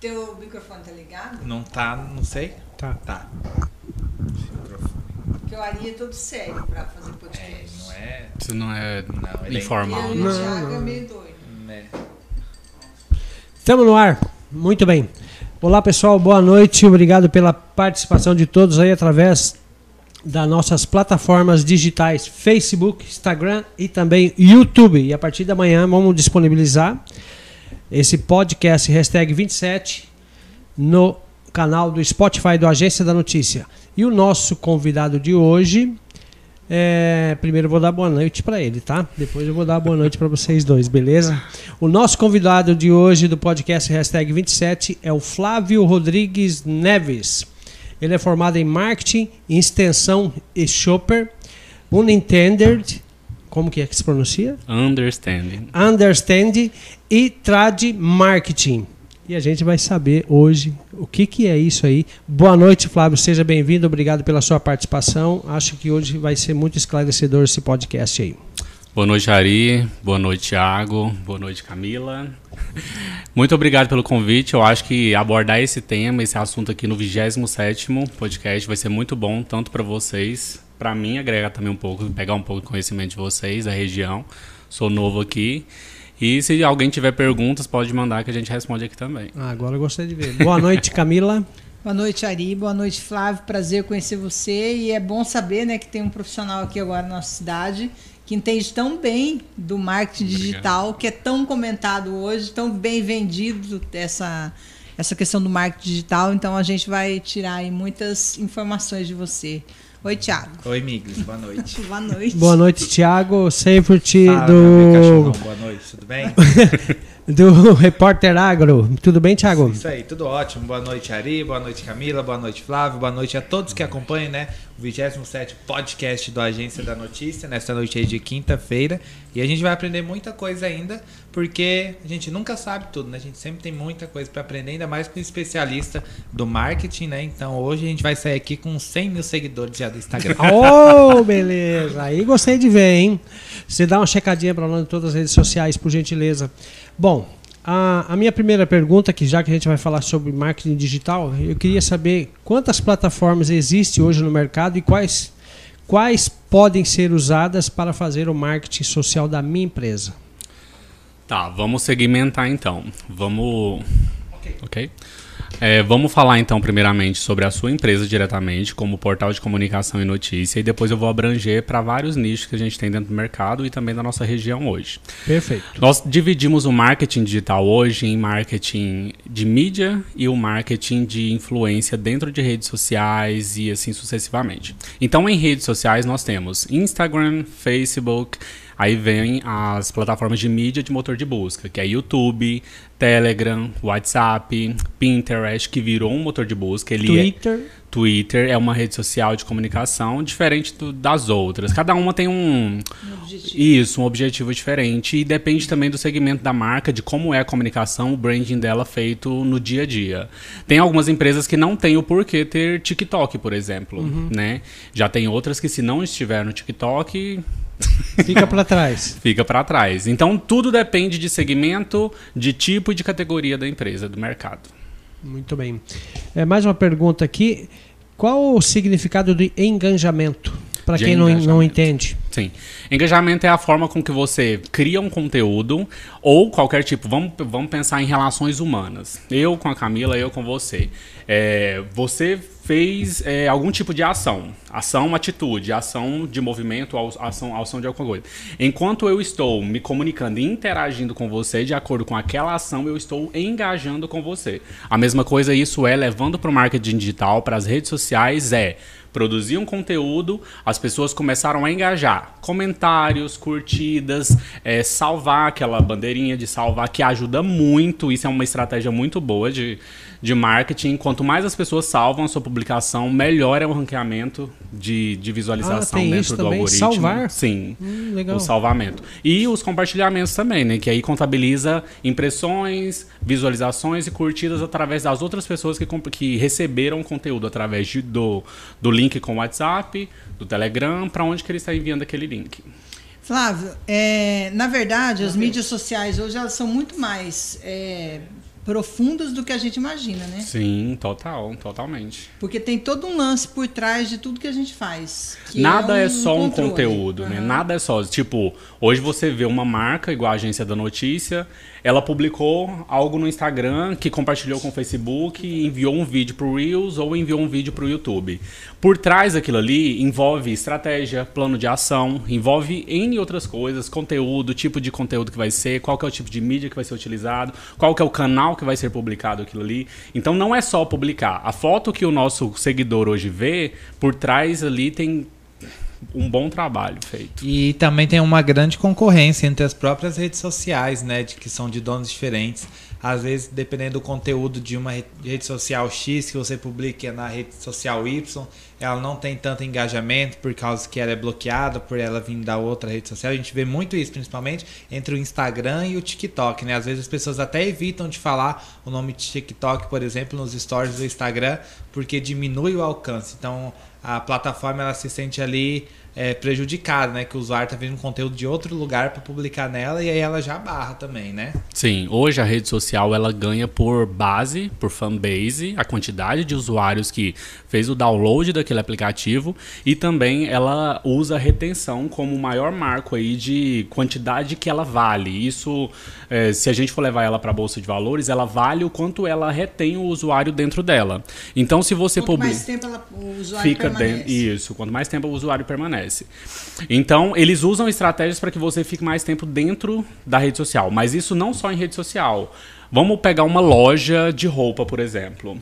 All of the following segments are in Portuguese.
Teu microfone tá ligado? Não tá, não sei. Tá. Tá. Porque o Ari é todo sério pra fazer É, podcast. não é. Isso não é Não, ele é informal. O Não, Thiago não. é meio doido. né? Estamos no ar. Muito bem. Olá, pessoal. Boa noite. Obrigado pela participação de todos aí através das nossas plataformas digitais Facebook, Instagram e também YouTube. E a partir da manhã vamos disponibilizar esse podcast hashtag 27 no canal do Spotify do Agência da Notícia. E o nosso convidado de hoje é, primeiro eu vou dar boa noite para ele, tá? Depois eu vou dar boa noite para vocês dois, beleza? O nosso convidado de hoje do podcast hashtag 27 é o Flávio Rodrigues Neves. Ele é formado em marketing, extensão e shopper, unintended, como que é que se pronuncia? Understanding. Understand e Trad Marketing. E a gente vai saber hoje o que, que é isso aí. Boa noite, Flávio. Seja bem-vindo. Obrigado pela sua participação. Acho que hoje vai ser muito esclarecedor esse podcast aí. Boa noite, Ari. Boa noite, Thiago. Boa noite, Camila. Muito obrigado pelo convite. Eu acho que abordar esse tema, esse assunto aqui no 27º podcast vai ser muito bom, tanto para vocês, para mim agregar também um pouco, pegar um pouco de conhecimento de vocês, da região. Sou novo aqui. E se alguém tiver perguntas, pode mandar que a gente responde aqui também. Ah, agora eu gostei de ver. Boa noite, Camila. Boa noite, Ari. Boa noite, Flávio. Prazer conhecer você. E é bom saber né, que tem um profissional aqui agora na nossa cidade que entende tão bem do marketing Obrigado. digital, que é tão comentado hoje, tão bem vendido essa, essa questão do marketing digital. Então a gente vai tirar aí muitas informações de você. Oi, Thiago. Oi, Miglis, boa noite. Boa noite. Boa noite, Thiago Safety Fala, meu cachorrão, do, boa noite, tudo bem? do Repórter Agro. Tudo bem, Thiago? Isso aí, tudo ótimo. Boa noite, Ari, boa noite, Camila, boa noite, Flávio, boa noite a todos que acompanham, né? O 27 podcast do Agência da Notícia, nesta noite aí de quinta-feira. E a gente vai aprender muita coisa ainda, porque a gente nunca sabe tudo, né? A gente sempre tem muita coisa para aprender, ainda mais com um especialista do marketing, né? Então hoje a gente vai sair aqui com 100 mil seguidores já do Instagram. Oh, beleza. Aí gostei de ver, hein? Você dá uma checadinha para nós em todas as redes sociais, por gentileza. Bom, a, a minha primeira pergunta, que já que a gente vai falar sobre marketing digital, eu queria saber quantas plataformas existem hoje no mercado e quais, quais podem ser usadas para fazer o marketing social da minha empresa. Tá, vamos segmentar então. Vamos. Ok. É, vamos falar então, primeiramente, sobre a sua empresa diretamente, como portal de comunicação e notícia, e depois eu vou abranger para vários nichos que a gente tem dentro do mercado e também da nossa região hoje. Perfeito. Nós dividimos o marketing digital hoje em marketing de mídia e o marketing de influência dentro de redes sociais e assim sucessivamente. Então, em redes sociais, nós temos Instagram, Facebook. Aí vem as plataformas de mídia de motor de busca, que é YouTube, Telegram, WhatsApp, Pinterest, que virou um motor de busca. Ele é, Twitter. Twitter é uma rede social de comunicação diferente do- das outras. Cada uma tem um, Um objetivo. isso, um objetivo diferente e depende também do segmento da marca, de como é a comunicação, o branding dela feito no dia a dia. Tem algumas empresas que não têm o porquê ter TikTok, por exemplo, né? Já tem outras que se não estiver no TikTok, Fica para trás. fica para trás. Então tudo depende de segmento, de tipo e de categoria da empresa, do mercado. Muito bem. É, mais uma pergunta aqui. Qual o significado de engajamento? Para quem não, não entende. Sim. Engajamento é a forma com que você cria um conteúdo ou qualquer tipo. Vamos, vamos pensar em relações humanas. Eu com a Camila, eu com você. É, você fez é, algum tipo de ação. Ação, atitude, ação de movimento, ação, ação de alguma coisa. Enquanto eu estou me comunicando e interagindo com você, de acordo com aquela ação, eu estou engajando com você. A mesma coisa isso é levando para o marketing digital, para as redes sociais, é produzir um conteúdo, as pessoas começaram a engajar. Comentários, curtidas, é, salvar aquela bandeirinha de salvar, que ajuda muito. Isso é uma estratégia muito boa de, de marketing. Quanto mais as pessoas salvam a sua publicação, melhor é o ranqueamento de, de visualização Ah, tem dentro isso do também? algoritmo. Salvar? Sim. Hum, legal. O salvamento. E os compartilhamentos também, né? Que aí contabiliza impressões, visualizações e curtidas através das outras pessoas que, que receberam o conteúdo através de- do, do link com o WhatsApp, do Telegram, para onde que ele está enviando aquele link. Flávio, é, na verdade, as mídias sociais hoje elas são muito mais é, profundas do que a gente imagina, né? Sim, total, totalmente. Porque tem todo um lance por trás de tudo que a gente faz. que Nada é, um só um controle. conteúdo, né? Aham. Nada é só. Tipo, hoje você vê uma marca, igual a agência da notícia, ela publicou algo no Instagram que compartilhou com o Facebook, enviou um vídeo pro Reels ou enviou um vídeo pro YouTube. Por trás daquilo ali envolve estratégia, plano de ação, envolve N outras coisas, conteúdo, tipo de conteúdo que vai ser, qual que é o tipo de mídia que vai ser utilizado, qual que é o canal que vai ser publicado aquilo ali. Então não é só publicar. A foto que o nosso seguidor hoje vê, por trás ali tem um bom trabalho feito. E também tem uma grande concorrência entre as próprias redes sociais, né? De que são de donos diferentes. Às vezes, dependendo do conteúdo de uma re- rede social X que você publica na rede social Y, ela não tem tanto engajamento por causa que ela é bloqueada por ela vir da outra rede social. A gente vê muito isso, principalmente entre o Instagram e o TikTok, né? Às vezes as pessoas até evitam de falar o nome de TikTok, por exemplo, nos stories do Instagram, porque diminui o alcance. Então, a plataforma ela se sente ali é, prejudicada, né? Que o usuário tá vendo um conteúdo de outro lugar para publicar nela e aí ela já barra também, né? Sim, hoje a rede social ela ganha por base, por fanbase, a quantidade de usuários que fez o download daquele aplicativo e também ela usa a retenção como o maior marco aí de quantidade que ela vale. Isso, eh, se a gente for levar ela para a bolsa de valores, ela vale o quanto ela retém o usuário dentro dela. Então, se você Quanto publica mais tempo ela, o usuário fica permanece. dentro. Isso, quanto mais tempo o usuário permanece. Então, eles usam estratégias para que você fique mais tempo dentro da rede social. Mas isso não só em rede social. Vamos pegar uma loja de roupa, por exemplo.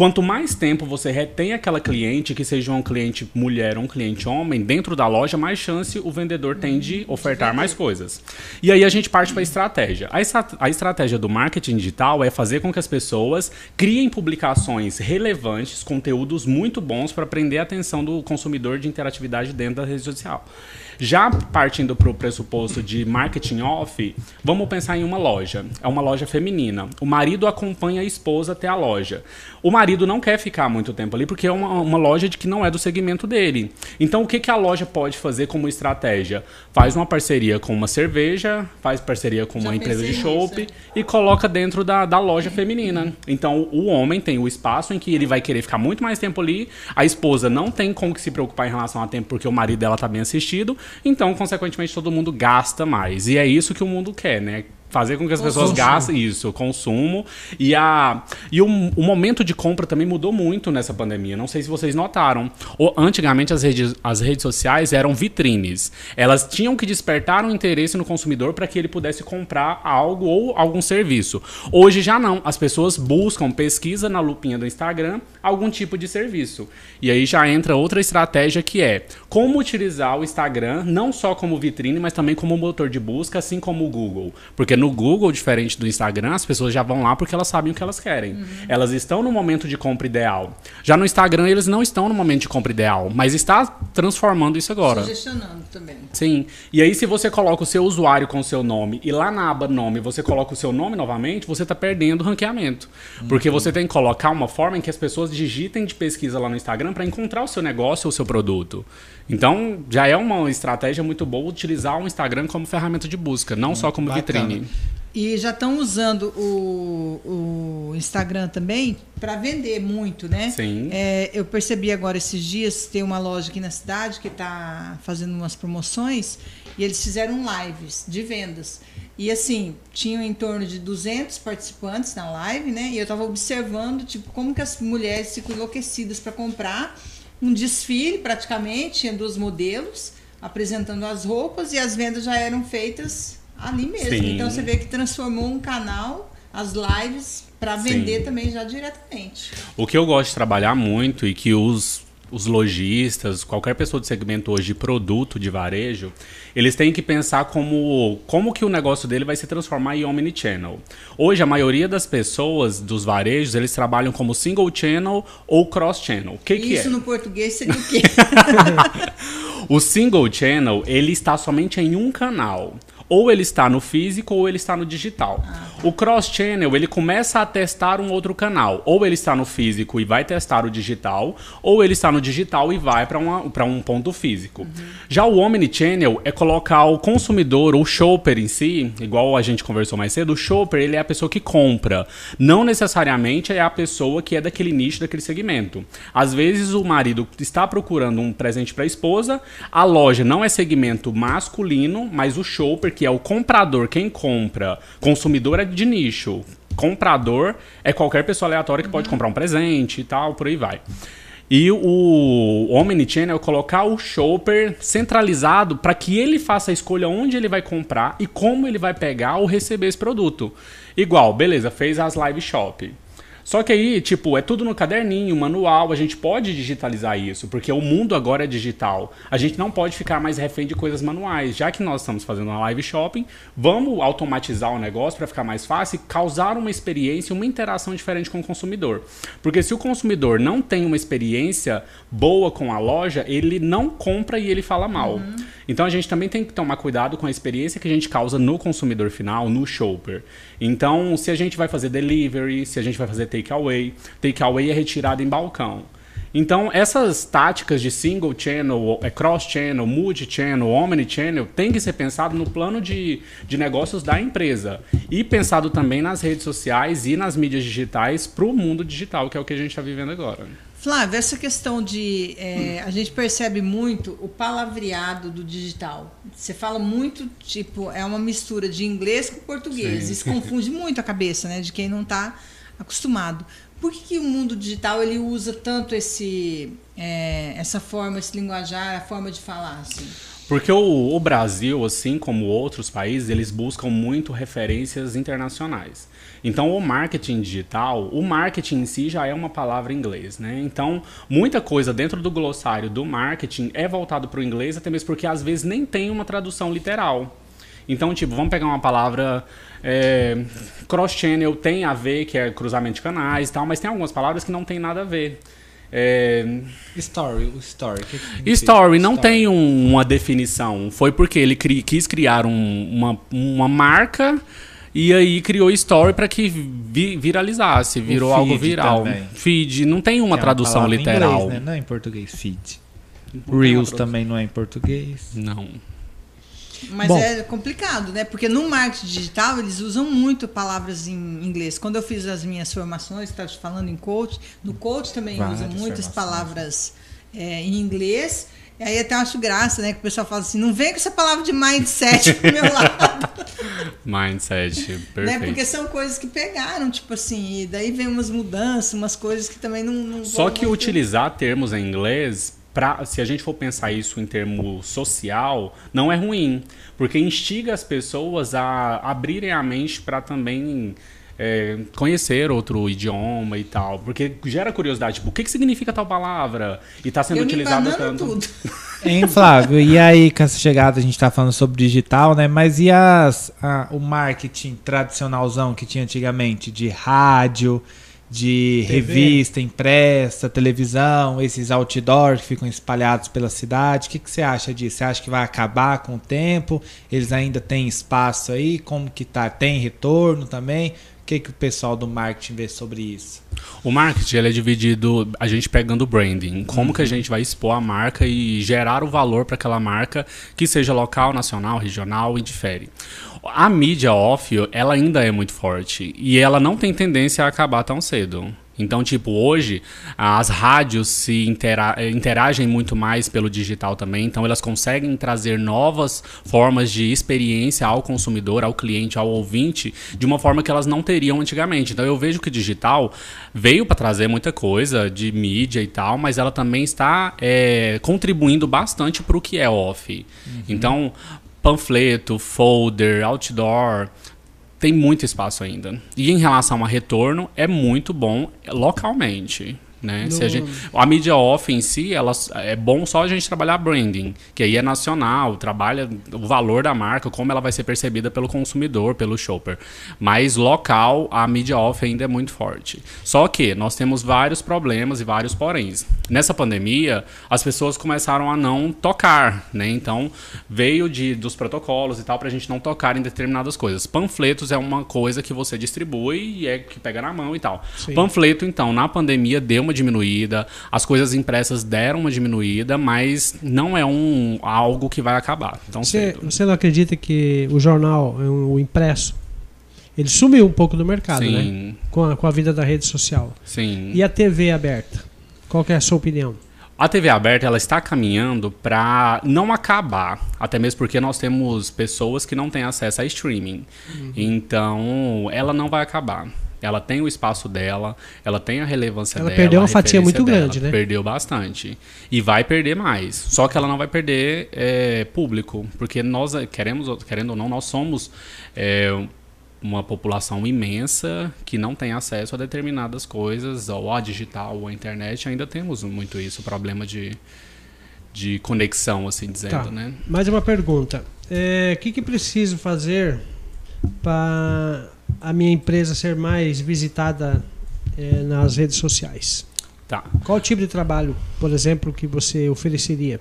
Quanto mais tempo você retém aquela cliente, que seja um cliente mulher ou um cliente homem, dentro da loja, mais chance o vendedor tem de ofertar mais coisas. E aí a gente parte para a estratégia. A, estra- a estratégia do marketing digital é fazer com que as pessoas criem publicações relevantes, conteúdos muito bons para prender a atenção do consumidor de interatividade dentro da rede social. Já partindo para o pressuposto de marketing off, vamos pensar em uma loja. É uma loja feminina. O marido acompanha a esposa até a loja. O marido não quer ficar muito tempo ali porque é uma, uma loja de que não é do segmento dele. Então, o que, que a loja pode fazer como estratégia? Faz uma parceria com uma cerveja, faz parceria com uma Já empresa de chopp nisso, e coloca dentro da, da loja feminina. Então, o homem tem o espaço em que ele vai querer ficar muito mais tempo ali. A esposa não tem com que se preocupar em relação a tempo porque o marido dela tá bem assistido. Então, consequentemente, todo mundo gasta mais. E é isso que o mundo quer, né? Fazer com que as pessoas Consumo. gastem isso, consumo. E, a, e o, o momento de compra também mudou muito nessa pandemia. Não sei se vocês notaram. O- antigamente, as redes, as redes sociais eram vitrines. Elas tinham que despertar um interesse no consumidor para que ele pudesse comprar algo ou algum serviço. Hoje já não. As pessoas buscam, pesquisa na lupinha do Instagram algum tipo de serviço. E aí já entra outra estratégia que é como utilizar o Instagram não só como vitrine, mas também como motor de busca, assim como o Google. Porque no Google, diferente do Instagram, as pessoas já vão lá porque elas sabem o que elas querem. Uhum. Elas estão no momento de compra ideal. Já no Instagram, eles não estão no momento de compra ideal, mas está transformando isso agora. Sugestionando também. Sim. E aí, se você coloca o seu usuário com o seu nome e lá na aba nome você coloca o seu nome novamente, você está perdendo o ranqueamento. Porque você tem que colocar uma forma em que as pessoas digitem de pesquisa lá no Instagram para encontrar o seu negócio ou o seu produto. Então, já é uma estratégia muito boa utilizar o Instagram como ferramenta de busca, não só como bacana. vitrine. E já estão usando o, o Instagram também para vender muito, né? Sim. É, eu percebi agora esses dias, tem uma loja aqui na cidade que está fazendo umas promoções e eles fizeram lives de vendas. E assim, tinham em torno de 200 participantes na live, né? E eu estava observando, tipo, como que as mulheres ficam enlouquecidas para comprar um desfile praticamente, tinha dois modelos apresentando as roupas e as vendas já eram feitas ali mesmo. Sim. Então você vê que transformou um canal, as lives, para vender Sim. também já diretamente. O que eu gosto de trabalhar muito e que os, os lojistas, qualquer pessoa do segmento hoje de produto de varejo, eles têm que pensar como, como que o negócio dele vai se transformar em omnichannel. Hoje, a maioria das pessoas dos varejos, eles trabalham como single channel ou cross channel. O que, que Isso é? no português seria o quê? O single channel, ele está somente em um canal. ou ele está no físico ou ele está no digital. O cross-channel, ele começa a testar um outro canal. Ou ele está no físico e vai testar o digital, ou ele está no digital e vai para um ponto físico. Uhum. Já o omnichannel é colocar o consumidor, o shopper em si, igual a gente conversou mais cedo, o shopper ele é a pessoa que compra. Não necessariamente é a pessoa que é daquele nicho, daquele segmento. Às vezes o marido está procurando um presente para a esposa, a loja não é segmento masculino, mas o shopper, que é o comprador, quem compra, consumidor é de nicho. Comprador é qualquer pessoa aleatória que uhum. pode comprar um presente e tal, por aí vai. E o Omnichannel é colocar o shopper centralizado para que ele faça a escolha onde ele vai comprar e como ele vai pegar ou receber esse produto. Igual, beleza, fez as live shop. Só que aí, tipo, é tudo no caderninho, manual, a gente pode digitalizar isso, porque o mundo agora é digital. A gente não pode ficar mais refém de coisas manuais. Já que nós estamos fazendo uma live shopping, vamos automatizar o negócio para ficar mais fácil e causar uma experiência, uma interação diferente com o consumidor. Porque se o consumidor não tem uma experiência boa com a loja, ele não compra e ele fala mal. Uhum. Então a gente também tem que tomar cuidado com a experiência que a gente causa no consumidor final, no shopper. Então, se a gente vai fazer delivery, se a gente vai fazer takeaway, takeaway é retirada em balcão. Então, essas táticas de single channel, é, cross channel, multi channel, omni channel, tem que ser pensado no plano de, de negócios da empresa. E pensado também nas redes sociais e nas mídias digitais para o mundo digital, que é o que a gente está vivendo agora. Flávio, essa questão de. É, a gente percebe muito o palavreado do digital. Você fala muito, tipo, é uma mistura de inglês com português. Sim. Isso confunde muito a cabeça né, de quem não está acostumado. Por que, que, o mundo digital ele usa tanto esse, é, essa forma, esse linguajar, a forma de falar? Assim? Porque o, o Brasil, assim como outros países, eles buscam muito referências internacionais. Então, o marketing digital, o marketing em si já é uma palavra em inglês, né? Então, muita coisa dentro do glossário do marketing é voltado para o inglês, até mesmo porque às vezes nem tem uma tradução literal. Então, tipo, vamos pegar uma palavra é, cross-channel, tem a ver, que é cruzamento de canais e tal, mas tem algumas palavras que não tem nada a ver. É... Story, o story. Que story não story? tem um, uma definição. Foi porque ele cri, quis criar um, uma, uma marca e aí criou story para que vi, viralizasse, virou algo viral. Também. Feed, não tem uma é tradução uma literal. Inglês, né? Não é em português, feed. Não Reels também não é em português. Não. Mas Bom. é complicado, né? Porque no marketing digital eles usam muito palavras em inglês. Quando eu fiz as minhas formações, estava falando em coach, no coach também Várias usam muitas palavras é, em inglês. E aí até acho graça, né? Que o pessoal fala assim, não vem com essa palavra de mindset pro meu lado. mindset, perfeito. Né? Porque são coisas que pegaram, tipo assim, e daí vem umas mudanças, umas coisas que também não... não Só que muito... utilizar termos em inglês, pra, se a gente for pensar isso em termo social, não é ruim. Porque instiga as pessoas a abrirem a mente para também é, conhecer outro idioma e tal. Porque gera curiosidade, tipo, o que, que significa tal palavra? E está sendo utilizado tanto. Tudo. Hein, Flávio? E aí, com essa chegada, a gente está falando sobre digital, né? Mas e as, a, o marketing tradicionalzão que tinha antigamente, de rádio, de TV. revista impressa, televisão, esses outdoors que ficam espalhados pela cidade. O que, que você acha disso? Você acha que vai acabar com o tempo? Eles ainda têm espaço aí? Como que tá? Tem retorno também? que, que o pessoal do marketing vê sobre isso? O marketing ele é dividido, a gente pegando o branding, como que a gente vai expor a marca e gerar o valor para aquela marca, que seja local, nacional, regional, indifere. A mídia off, ela ainda é muito forte e ela não tem tendência a acabar tão cedo. Então, tipo, hoje as rádios se intera interagem muito mais pelo digital também, então elas conseguem trazer novas formas de experiência ao consumidor, ao cliente, ao ouvinte, de uma forma que elas não teriam antigamente. Então eu vejo que o digital veio para trazer muita coisa de mídia e tal, mas ela também está é, contribuindo bastante para o que é off. Uhum. Então, panfleto, folder, outdoor, tem muito espaço ainda. E em relação a retorno, é muito bom localmente. Né? No- Se a, gente- a mídia off em si, ela é bom só a gente trabalhar branding, que aí é nacional, trabalha o valor da marca, como ela vai ser percebida pelo consumidor, pelo shopper. Mas local, a mídia off ainda é muito forte. Só que nós temos vários problemas e vários poréns. Nessa pandemia, as pessoas começaram a não tocar, né? Então, veio de, dos protocolos e tal pra gente não tocar em determinadas coisas. Panfletos é uma coisa que você distribui e é que pega na mão e tal. Sim. Panfleto, então, na pandemia deu uma diminuída, as coisas impressas deram uma diminuída, mas não é um algo que vai acabar tão Você, você não acredita que o jornal, o impresso, ele sumiu um pouco do mercado, né? Sim, Com a, com a vida da rede social. sim. E a TV aberta? Qual que é a sua opinião? A TV aberta ela está caminhando para não acabar, até mesmo porque nós temos pessoas que não têm acesso a streaming. Então, ela não vai acabar. Ela tem o espaço dela, ela tem a relevância Ela dela. perdeu a uma fatia muito dela. grande, né? Perdeu bastante. E vai perder mais. Só que ela não vai perder é, público, porque nós queremos, querendo ou não, nós somos é, uma população imensa que não tem acesso a determinadas coisas, ou a digital, ou a internet, ainda temos muito isso, problema de, de conexão, assim dizendo, Tá. né? Mais uma pergunta. É, O que, que preciso fazer para a minha empresa ser mais visitada é, nas redes sociais? Tá. Qual tipo de trabalho, por exemplo, que você ofereceria?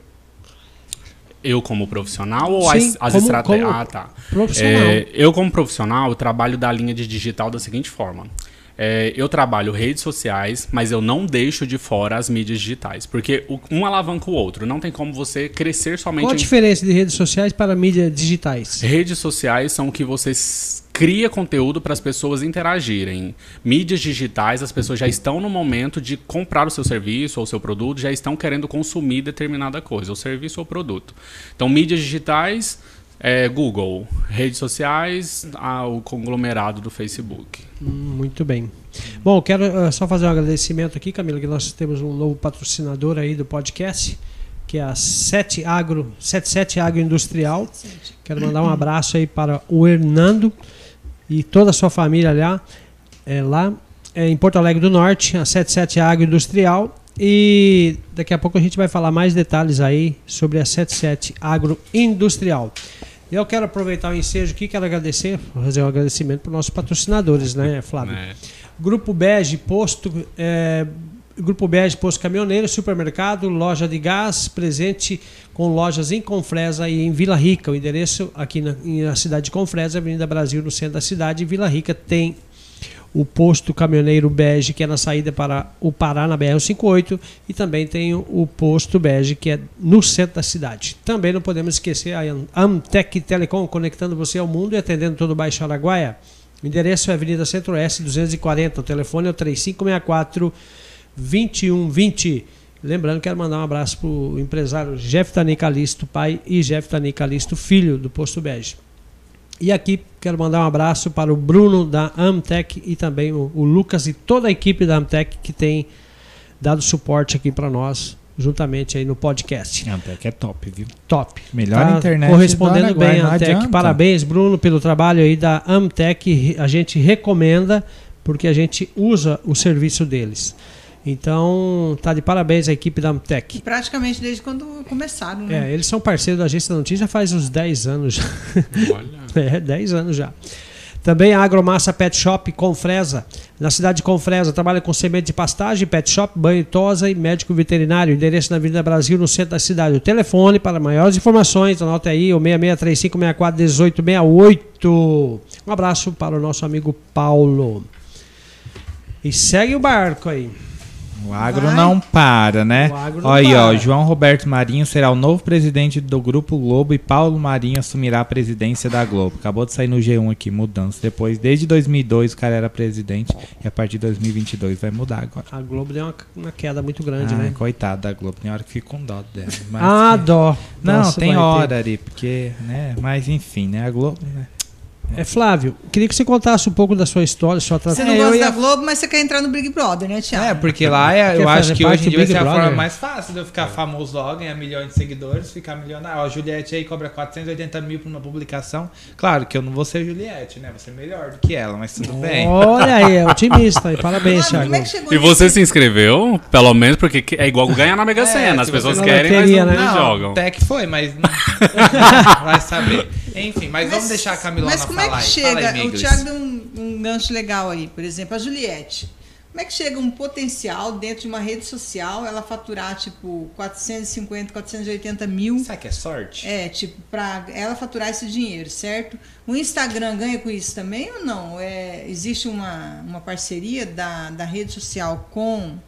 Eu como profissional ou Sim, as, as estratégias? Ah, tá. Profissional. É, eu, como profissional, trabalho da linha de digital da seguinte forma. É, eu trabalho redes sociais, mas eu não deixo de fora as mídias digitais. Porque um alavanca o outro. Não tem como você crescer somente Qual a em diferença de redes sociais para mídias digitais? Redes sociais são o que você s- cria conteúdo para as pessoas interagirem. Mídias digitais, as pessoas já estão no momento de comprar o seu serviço ou o seu produto, já estão querendo consumir determinada coisa, o serviço ou o produto. Então, mídias digitais, é, Google. Redes sociais, ah, o conglomerado do Facebook. Hum, Muito bem. Bom, quero eh, só fazer um agradecimento aqui, Camila, que nós temos um novo patrocinador aí do podcast, que é a 7 Agro, 77 Agroindustrial. Quero mandar um abraço aí para o Hernando e toda a sua família lá, é, lá é, em Porto Alegre do Norte, a 77 Agroindustrial. E daqui a pouco a gente vai falar mais detalhes aí sobre a 77 Agroindustrial. Eu quero aproveitar o ensejo aqui, quero agradecer, fazer um agradecimento para os nossos patrocinadores, né, Flávio? né? Grupo Bege, posto. é, Grupo Bege, posto caminhoneiro, supermercado, loja de gás, presente com lojas em Confresa e em Vila Rica. O endereço aqui na, na cidade de Confresa, Avenida Brasil, no centro da cidade. Em Vila Rica tem o posto caminhoneiro Bege, que é na saída para o Pará, na BR-58, e também tem o, posto Bege, que é no centro da cidade. Também não podemos esquecer a Am- Amtec Telecom, conectando você ao mundo e atendendo todo o Baixo Araguaia. O endereço é Avenida Centro-Oeste 240, o telefone é o 3564 2120. Lembrando, quero mandar um abraço para o empresário Jeff Tani Calisto, pai, e Jeff Tani Calisto, filho do Posto Bege. E aqui quero mandar um abraço para o Bruno da Amtec e também o, o Lucas e toda a equipe da Amtec que tem dado suporte aqui para nós, juntamente aí no podcast. Que é top, viu? Top. Melhor Tá internet Correspondendo do Araguaia, bem, Amtec. adianta. Parabéns, Bruno, pelo trabalho aí da Amtec. A gente recomenda porque a gente usa o serviço deles. Então, tá de parabéns a equipe da Amtec. Praticamente desde quando começaram, né? É, eles são parceiros da Agência da Notícia faz uns 10 anos já. Olha. É, 10 anos já. Também a Agromassa Pet Shop Confresa, na cidade de Confresa, trabalha com semente de pastagem, pet shop, banho e tosa e médico veterinário. Endereço na Avenida Brasil, no centro da cidade. O telefone para maiores informações, anote aí, o 6635641868. Um abraço para o nosso amigo Paulo. E segue o barco aí. O agro Vai. não para, né? O agro não Olha aí, ó, para. João Roberto Marinho será o novo presidente do Grupo Globo e Paulo Marinho assumirá a presidência da Globo. Acabou de sair no G1 aqui, mudança. Depois, desde 2002, o cara era presidente e a partir de 2022 vai mudar agora. A Globo deu uma, uma queda muito grande, Ai, né? coitado da Globo, tem hora que fica com dó dela. Ah, que- dó. Não, Nossa, tem ter. hora ali, porque, né? Mas enfim, né? A Globo, né? É, Flávio, queria que você contasse um pouco da sua história, sua Você trajetória. não É, gosta ia- da Globo, mas você quer entrar no Big Brother, né, Thiago? É, porque lá é, eu acho que hoje em dia ser a Brother? forma mais fácil de eu ficar famoso logo, ganhar milhões de seguidores, ficar milionário. Ó, a Juliette aí cobra 480 mil por uma publicação. Claro que eu não vou ser Juliette, né? Vou ser melhor do que ela, mas tudo bem. Olha aí, é otimista. E parabéns, Mano, Thiago. como é que chegou E você se inscreveu, pelo menos, porque é igual ganhar na Mega É, Sena. As pessoas você- querem, Na loteria, mas não, né? não jogam. até que foi, mas vai saber. Enfim, mas, vamos deixar a Camilona Mas como é que chega? Aí, o. Thiago deu um, um gancho legal aí, por exemplo, a Juliette. Como é que chega um potencial dentro de uma rede social, ela faturar tipo 450, 480 mil? Será que é sorte? É, tipo, pra ela faturar esse dinheiro, certo? O Instagram ganha com isso também ou não? É, existe uma, uma parceria da, da rede social com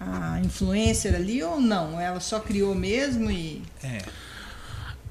a influencer ali ou não? Ela só criou mesmo e. É.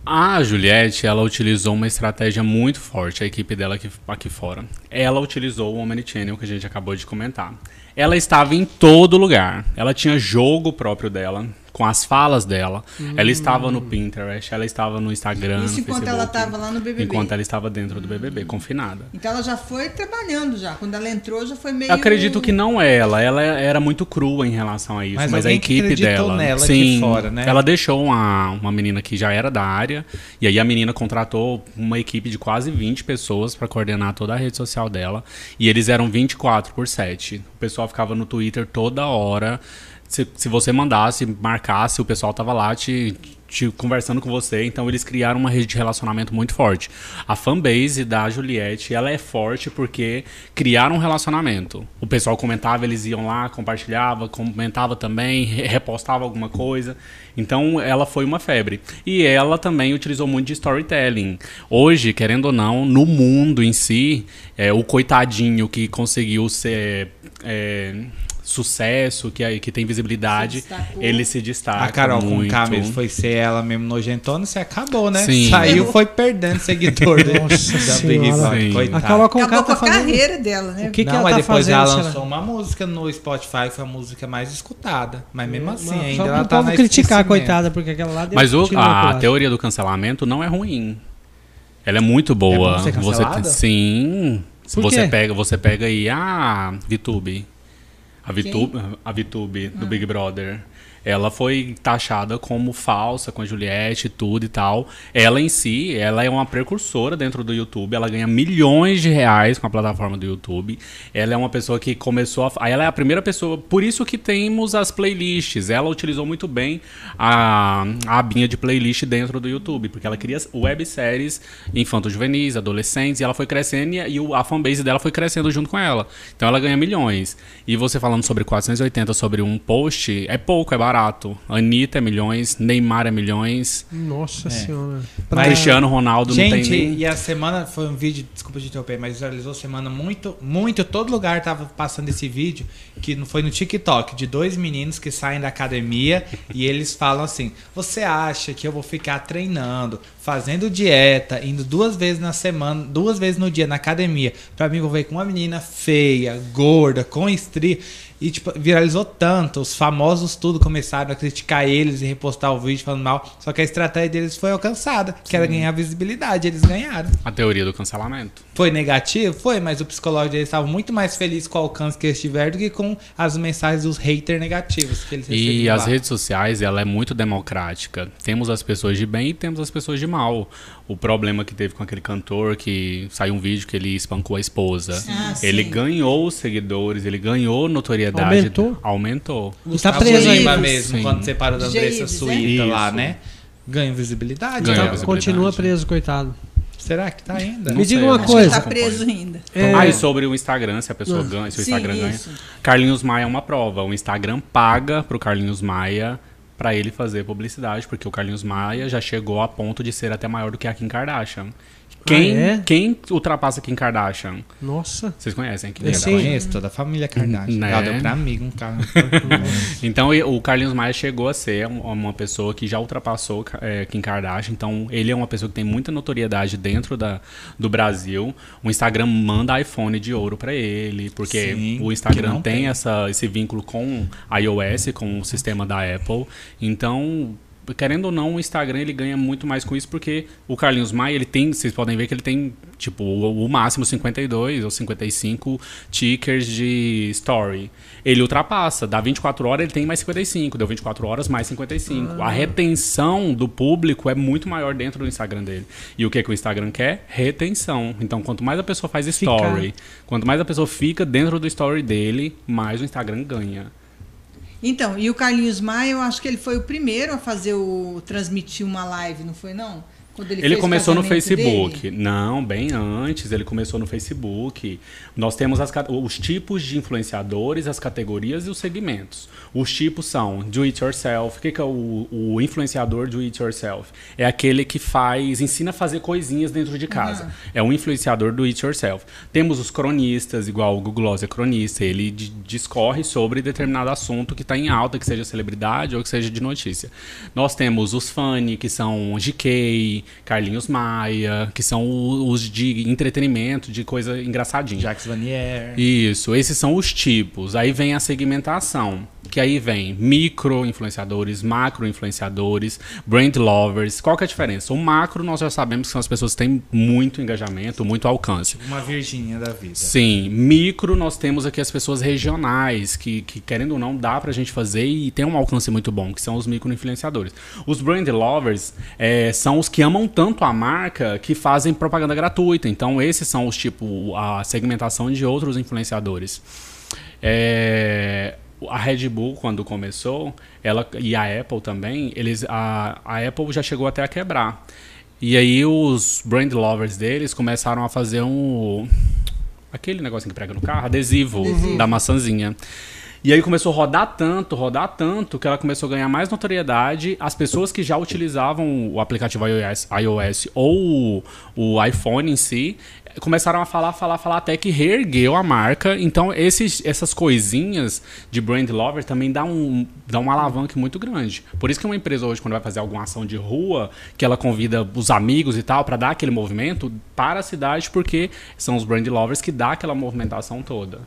A Juliette, ela utilizou uma estratégia muito forte, a equipe dela aqui, aqui fora. Ela utilizou o Omnichannel que a gente acabou de comentar. Ela estava em todo lugar. Ela tinha jogo próprio dela, com as falas dela. Ela estava no Pinterest, ela estava no Instagram, Isso no enquanto ela Facebook, estava lá no BBB. Enquanto ela estava dentro do BBB, confinada. Então ela já foi trabalhando já. Quando ela entrou, já foi meio. Eu acredito que não ela, ela era muito crua em relação a isso, Mas mas, a equipe dela, nela aqui sim, fora, né? ela deixou uma, uma menina que já era da área e aí a menina contratou uma equipe de quase 20 pessoas para coordenar toda a rede social dela e eles eram 24 por 7. O pessoal ficava no Twitter toda hora. Se, se você mandasse, marcasse, o pessoal tava lá te, te conversando com você. Então eles criaram uma rede de relacionamento muito forte. A fanbase da Juliette, ela é forte porque criaram um relacionamento. O pessoal comentava, eles iam lá, compartilhava, comentava também, re- repostava alguma coisa. Então ela foi uma febre. E ela também utilizou muito de storytelling. Hoje, querendo ou não, no mundo em si, é, o coitadinho que conseguiu ser. é, sucesso, que, que tem visibilidade, Se ele se destaca A Carol com muito. K mesmo foi ser ela mesmo nojentona, você acabou, né? Sim. Saiu, foi perdendo seguidor do- Nossa da Big. A. Carol Conká Acabou tá com a fazendo... carreira dela, né? O que, que não, ela mas tá depois fazendo? ela lançou uma música no Spotify, foi a música mais escutada. Mas mesmo assim, Só ainda ela tá na criticar, coitada, porque aquela lá deu Mas o- a culatra. teoria do cancelamento não é ruim. Ela é muito boa. É você sim. Se Por você quê? pega, você pega aí a VTube. A VTube, a VTube do Big Brother. Ela foi taxada como falsa com a Juliette e tudo e tal. Ela em si, ela é uma precursora dentro do YouTube. Ela ganha milhões de reais com a plataforma do YouTube. Ela é uma pessoa que começou a. Ela é a primeira pessoa. Por isso que temos as playlists. Ela utilizou muito bem a, a abinha de playlist dentro do YouTube. Porque ela cria webséries infanto-juvenis, adolescentes. E ela foi crescendo e, a fanbase dela foi crescendo junto com ela. Então ela ganha milhões. E você falando sobre 480 sobre um post, é pouco, é barato. Anitta é milhões, Neymar é milhões. Nossa senhora. Mas- Cristiano Ronaldo não Gente, tem nem. e a semana foi um vídeo, desculpa de interromper, mas visualizou semana muito, muito, todo lugar tava passando esse vídeo, que não foi no TikTok, de dois meninos que saem da academia e eles falam assim: Você acha que eu vou ficar treinando, fazendo dieta, indo duas vezes na semana, duas vezes no dia na academia, pra me envolver com uma menina feia, gorda, com estria? E, tipo, viralizou tanto, os famosos tudo começaram a criticar eles e repostar o vídeo falando mal. Só que a estratégia deles foi alcançada, que era ganhar visibilidade. Eles ganharam. A teoria do cancelamento. Foi negativo? Foi, mas o psicológico deles estava muito mais feliz com o alcance que eles tiveram do que com as mensagens dos haters negativos que eles E as lá. redes sociais, ela é muito democrática. Temos as pessoas de bem e temos as pessoas de mal. O problema que teve com aquele cantor que saiu um vídeo que ele espancou a esposa. Ah, ele sim. ganhou os seguidores, ele ganhou notoriedade. Aumentou? Aumentou. E tá Gustavo preso Lima ainda. mesmo, Sim. quando separou da Andressa Suíta né? lá, né? Ganhou visibilidade. Ganhou ela. visibilidade. Continua preso, coitado. Será que tá ainda? Me Não diga sei, uma coisa. que tá preso ainda. É, Ah, e sobre o Instagram, se a pessoa Ah. ganha, se o Sim, Instagram ganha. isso. Carlinhos Maia é uma prova. O Instagram paga pro Carlinhos Maia pra ele fazer publicidade, porque o Carlinhos Maia já chegou a ponto de ser até maior do que a Kim Kardashian. Quem, é? quem ultrapassa Kim Kardashian? Nossa. Vocês conhecem Kim Eu? Sim. conheço toda a família Kardashian. Né? Ela deu pra amigo um carro. Então o Carlinhos Maia chegou a ser um- uma pessoa que já ultrapassou é, Kim Kardashian. Então ele é uma pessoa que tem muita notoriedade dentro da, do Brasil. O Instagram manda iPhone de ouro pra ele, porque Sim, o Instagram tem, tem. Essa, esse vínculo com a iOS, com o sistema da Apple. Então querendo ou não, o Instagram ele ganha muito mais com isso porque o Carlinhos Maia, ele tem, vocês podem ver que ele tem, tipo, o, o máximo 52 ou 55 tickers de story. Ele ultrapassa, dá 24 horas, ele tem mais 55, deu 24 horas mais 55. A retenção do público é muito maior dentro do Instagram dele. E o que, que o Instagram quer? Retenção. Então, quanto mais a pessoa faz story, quanto mais a pessoa fica dentro do story dele, mais o Instagram ganha. Então, e o Carlinhos Maia, eu acho que ele foi o primeiro a fazer o transmitir uma live, não foi não? Ele, o começou no Facebook. dele? Não, bem antes. Ele começou no Facebook. Nós temos as os tipos de influenciadores, as categorias e os segmentos. Os tipos são do it yourself. O que, que é o, o influenciador do it yourself? É aquele que faz, ensina a fazer coisinhas dentro de casa. É um influenciador do it yourself. Temos os cronistas, igual o Google Gloss é cronista. Ele di- discorre sobre determinado assunto que está em alta, que seja celebridade ou que seja de notícia. Nós temos os funny, que são GK, Carlinhos Maia, que são os de entretenimento, de coisa engraçadinha. Jacques Vanier. Isso, esses são os tipos. Aí vem a segmentação, que aí vem micro influenciadores, macro influenciadores, brand lovers. Qual que é a diferença? O macro nós já sabemos que são as pessoas que têm muito engajamento, muito alcance. Uma Virgínia da vida. Sim, micro nós temos aqui as pessoas regionais, que, que querendo ou não dá pra gente fazer e tem um alcance muito bom, que são os micro influenciadores. Os brand lovers é, são os que amam tanto a marca que fazem propaganda gratuita. Então esses são os tipo a segmentação de outros influenciadores. É, a Red Bull quando começou, ela e a Apple também, eles a, a Apple já chegou até a quebrar. E aí os brand lovers deles começaram a fazer um aquele negocinho que prega no carro, adesivo, da maçãzinha. E aí começou a rodar tanto, rodar tanto, que ela começou a ganhar mais notoriedade. As pessoas que já utilizavam o aplicativo iOS, iOS ou o, iPhone em si, começaram a falar, falar, falar, até que reergueu a marca. Então, esses, essas coisinhas de brand lover também dá um, dá um alavanque muito grande. Por isso que uma empresa hoje, quando vai fazer alguma ação de rua, que ela convida os amigos e tal, para dar aquele movimento para a cidade, porque são os brand lovers que dá aquela movimentação toda.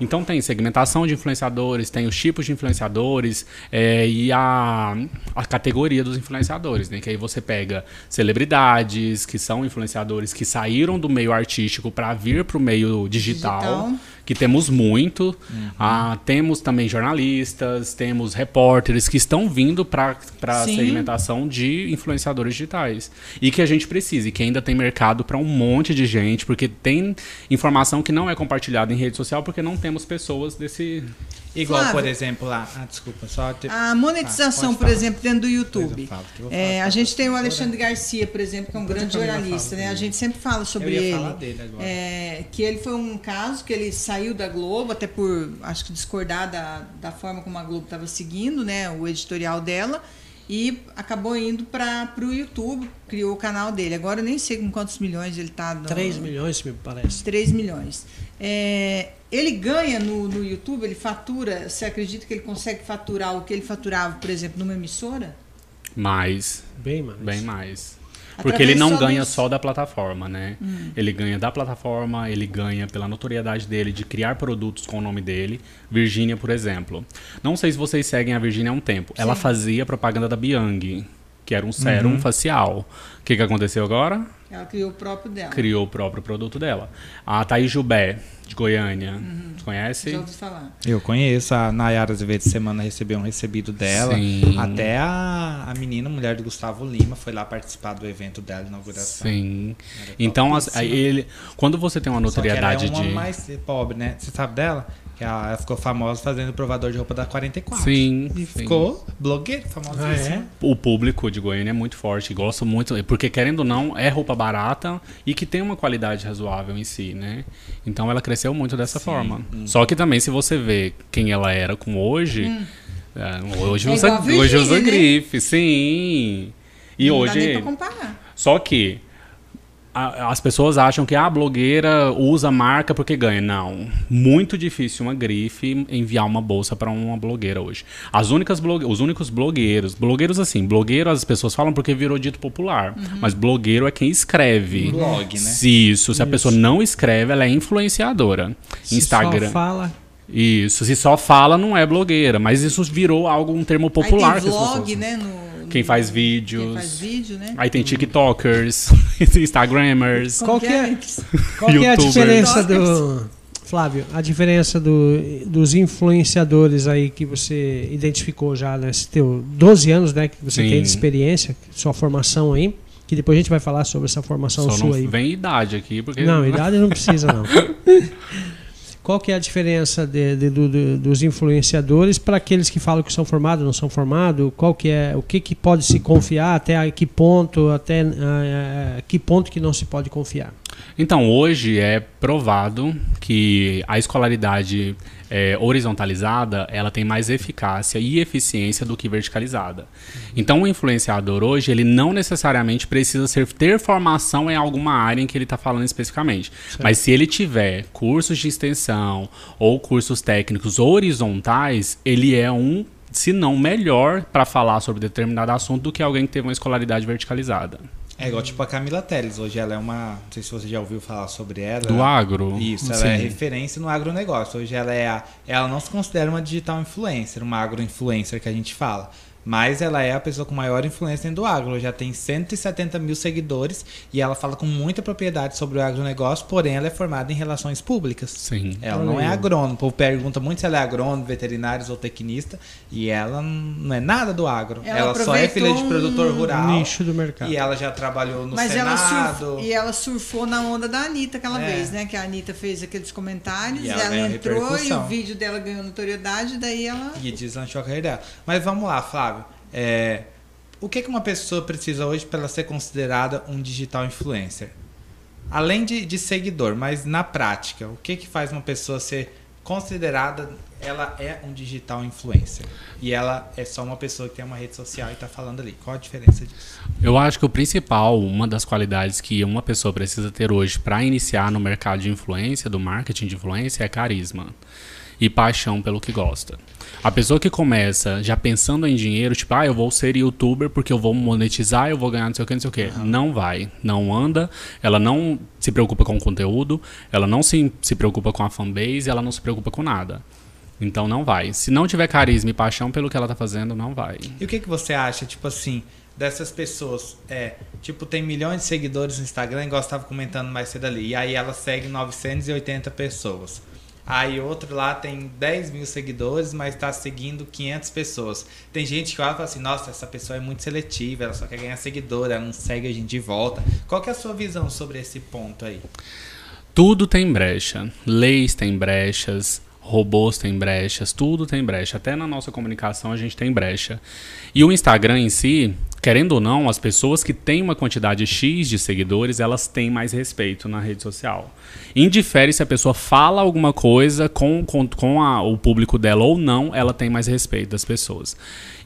Então tem segmentação de influenciadores, tem os tipos de influenciadores é, e a, a categoria dos influenciadores, né? Que aí você pega celebridades, que são influenciadores que saíram do meio artístico para vir para o meio digital, Digital. Que temos muito. Ah, temos também jornalistas, temos repórteres que estão vindo para a segmentação de influenciadores digitais. E que a gente precisa, e que ainda tem mercado para um monte de gente, porque tem informação que não é compartilhada em rede social porque não temos pessoas desse. Igual, Flávio. por exemplo, lá. Ah, desculpa, só. Te... A monetização, Ah, por exemplo, dentro do YouTube. Falo, É, a gente tem o Alexandre Garcia, por exemplo, que é um grande jornalista, né? A dele. gente sempre fala sobre ele. falar dele agora. É, que ele foi um caso que ele saiu da Globo, até por acho que discordar da, da forma como a Globo estava seguindo, né? O editorial dela. E acabou indo para o YouTube, criou o canal dele. Agora eu nem sei com quantos milhões ele está. 3 milhões, me parece. 3 milhões. É, ele ganha no, no YouTube, ele fatura. Você acredita que ele consegue faturar o que ele faturava, por exemplo, numa emissora? Mais, Bem mais. bem mais. Porque ele não ganha dos- só da plataforma, né? Ele ganha da plataforma, ele ganha pela notoriedade dele de criar produtos com o nome dele. Virgínia, por exemplo. Não sei se vocês seguem a Virgínia há um tempo. Ela Sim. fazia propaganda da Biang, que era um sérum Uhum. facial. O que, que aconteceu agora? Ela criou o próprio dela. Criou o próprio produto dela. A Thaís Jubé, de Goiânia. Você conhece? Já ouvi falar. Eu conheço a Nayara Azevedo semana recebeu um recebido dela. Sim. Até a, a menina, mulher do Gustavo Lima, foi lá participar do evento dela, inauguração. Sim. Então, as- ele, quando você tem uma Só que ela notoriedade é uma de. mais pobre, né? Você sabe dela? Que ela, ela ficou famosa fazendo provador de roupa da 44. Sim, E sim. ficou blogueira, famosa. Ah, é? O público de Goiânia é muito forte, gosta muito, porque querendo ou não, é roupa barata e que tem uma qualidade razoável em si, né? Então ela cresceu muito dessa forma. Só que também, se você vê quem ela era com hoje, é, hoje É usa, igual a hoje usa né? grife, sim. E não dá nem hoje. pra comparar. Só que a- as pessoas acham que a blogueira usa marca porque ganha. Não. Muito difícil uma grife enviar uma bolsa para uma blogueira hoje. As únicas blogue os únicos blogueiros, blogueiros assim, blogueiro as pessoas falam porque virou dito popular, mas blogueiro é quem escreve. Blog, né? Se isso, se a Isso. pessoa não escreve, ela é influenciadora. Se Instagram. Só fala. Isso, se só fala não é blogueira, mas isso virou algo, um termo popular. Aí tem vlog, né? No, Quem faz vídeos. Quem faz vídeo, né? Aí tem TikTokers, Instagrammers. Qual que é? é? Qual que é a diferença do. Flávio, a diferença do, dos influenciadores aí que você identificou já nesse teu 12 anos, né? Que você Sim. tem de experiência, sua formação aí, que depois a gente vai falar sobre essa formação Só sua não aí. vem idade aqui, porque. Não, idade não precisa, não. Qual que é a diferença de- de- do- do- dos influenciadores para aqueles que falam que são formados, não são formados? Qual que é, o que, que pode se confiar, até a que ponto, até ah, ah, que ponto que não se pode confiar? Então, hoje é provado que a escolaridade é, horizontalizada ela tem mais eficácia e eficiência do que verticalizada. Então, o influenciador hoje ele não necessariamente precisa ser, ter formação em alguma área em que ele está falando especificamente. Mas se ele tiver cursos de extensão ou cursos técnicos horizontais, ele é um se não melhor para falar sobre determinado assunto do que alguém que teve uma escolaridade verticalizada. É igual tipo a Camila Teles. Hoje ela é uma. Não sei se você já ouviu falar sobre ela. Do agro. Isso, ela Sim. é referência no agronegócio. Hoje ela é a, ela não se considera uma digital influencer, uma agroinfluencer que a gente fala. Mas ela é a pessoa com maior influência dentro do agro. Ela já tem 170 mil seguidores e ela fala com muita propriedade sobre o agronegócio, porém ela é formada em relações públicas. Sim. Ela não é agrônomo. O povo pergunta muito se ela é agrônomo, veterinário ou tecnista. E ela não é nada do agro. Ela Ela, só é filha de produtor um rural. Nicho do mercado. E ela já trabalhou no Mas ela, Senado. surf, e ela surfou na onda da Anitta aquela É. vez, né? Que a Anitta fez aqueles comentários, E ela ela, entrou e o vídeo dela ganhou notoriedade, daí ela. E deslanchou a carreira dela. Mas vamos lá, Flávio. É, o que, que uma pessoa precisa hoje para ela ser considerada um digital influencer? Além de, de seguidor, mas na prática, o que, que faz uma pessoa ser considerada ela é um digital influencer? E ela é só uma pessoa que tem uma rede social e está falando ali. Qual a diferença disso? Eu acho que o principal, uma das qualidades que uma pessoa precisa ter hoje para iniciar no mercado de influência, do marketing de influência, é carisma e paixão pelo que gosta. A pessoa que começa já pensando em dinheiro, tipo, ah, eu vou ser youtuber porque eu vou monetizar, eu vou ganhar não sei o que, não sei o que. Não vai, não anda, ela não se preocupa com o conteúdo, ela não se, se preocupa com a fanbase, ela não se preocupa com nada. Então não vai. Se não tiver carisma e paixão pelo que ela tá fazendo, não vai. E o que, que você acha, tipo assim, dessas pessoas? É, tipo, tem milhões de seguidores no Instagram, igual você estava comentando mais cedo ali. E aí ela segue 980 pessoas. Aí outro lá tem 10 mil seguidores, mas está seguindo 500 pessoas. Tem gente que olha e fala assim, nossa, essa pessoa é muito seletiva, ela só quer ganhar seguidor, ela não segue a gente de volta. Qual que é a sua visão sobre esse ponto aí? Tudo tem brecha. Leis têm brechas, robôs têm brechas, tudo tem brecha. Até na nossa comunicação a gente tem brecha. E o Instagram em si, querendo ou não, as pessoas que têm uma quantidade X de seguidores, elas têm mais respeito na rede social. Indifere se a pessoa fala alguma coisa com, com, com a- o público dela ou não, ela tem mais respeito das pessoas.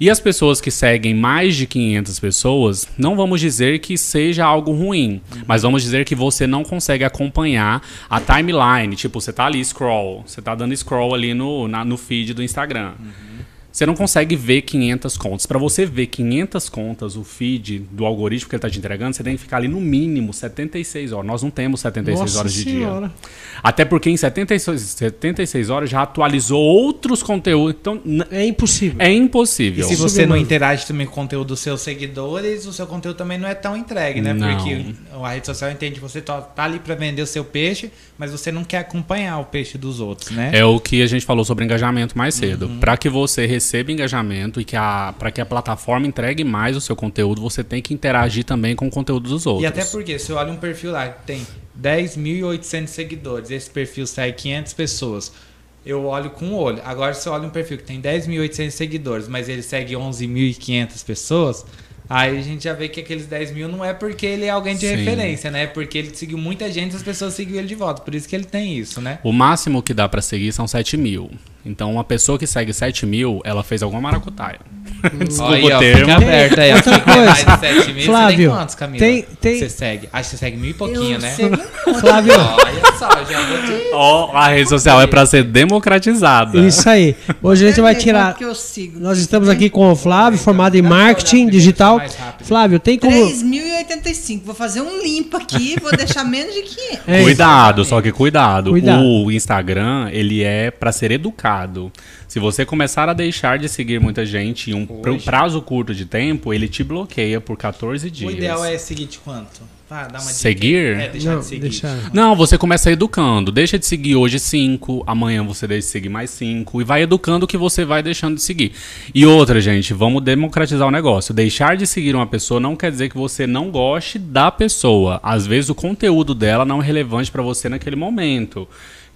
E as pessoas que seguem mais de 500 pessoas, não vamos dizer que seja algo ruim, mas vamos dizer que você não consegue acompanhar a timeline. Tipo, você tá ali scroll, você tá dando scroll ali no, na- no feed do Instagram. Você não consegue ver 500 contas. Para você ver 500 contas, o feed do algoritmo que ele está te entregando, você tem que ficar ali no mínimo 76 horas. Nós não temos 76 Nossa horas de dia. senhora. Até porque em 76, 76 horas já atualizou outros conteúdos. Então, É impossível. é E impossível. se você não interage também com o conteúdo dos seus seguidores, o seu conteúdo também não é tão entregue, né? Não. Porque a rede social entende que você tá, tá ali para vender o seu peixe, mas você não quer acompanhar o peixe dos outros, né? É o que a gente falou sobre engajamento mais cedo. Para que você receba engajamento e que a para que a plataforma entregue mais o seu conteúdo, você tem que interagir também com o conteúdo dos outros. E até porque, se eu olho um perfil lá que tem 10.800 seguidores, esse perfil segue 500 pessoas, eu olho com o olho. Agora, se eu olho um perfil que tem 10.800 seguidores, mas ele segue 11.500 pessoas, aí a gente já vê que aqueles 10 mil não é porque ele é alguém de Sim. referência, né? É porque ele seguiu muita gente e as pessoas seguiram ele de volta. Por isso que ele tem isso, né? O máximo que dá pra seguir são 7 mil. Então, uma pessoa que segue 7 mil, ela fez alguma maracutaia. Desculpa Aí, o ó, termo. fica aberto aí. ó. Outra coisa. mais de 7 mil, Flávio, você tem quantos, Camila? tem- tem- Você segue? Acho que você segue mil e pouquinho, eu né? sigo. Flávio, Olha só, já vou te... Ó, a rede social é pra ser democratizada. isso aí. Hoje a gente vai tirar. que eu sigo? Nós estamos aqui com o Flávio, formado em marketing digital. Flávio, tem como. 3.085. Vou fazer um limpo aqui, vou deixar menos de 500. É, Cuidado, só que cuidado. Cuidado. O Instagram, ele é pra ser educado. Se você começar a deixar de seguir muita gente em um Hoje. prazo curto de tempo, ele te bloqueia por 14 O dias. ideal é seguir de quanto? Vai, dá uma dica. Seguir? É, deixar Não, de seguir. deixar. Não, você começa educando. Deixa de seguir hoje 5, amanhã você deixa de seguir mais 5 e vai educando o que você vai deixando de seguir. E outra, gente, vamos democratizar o negócio. Deixar de seguir uma pessoa não quer dizer que você não goste da pessoa. Às vezes o conteúdo dela não é relevante pra você naquele momento.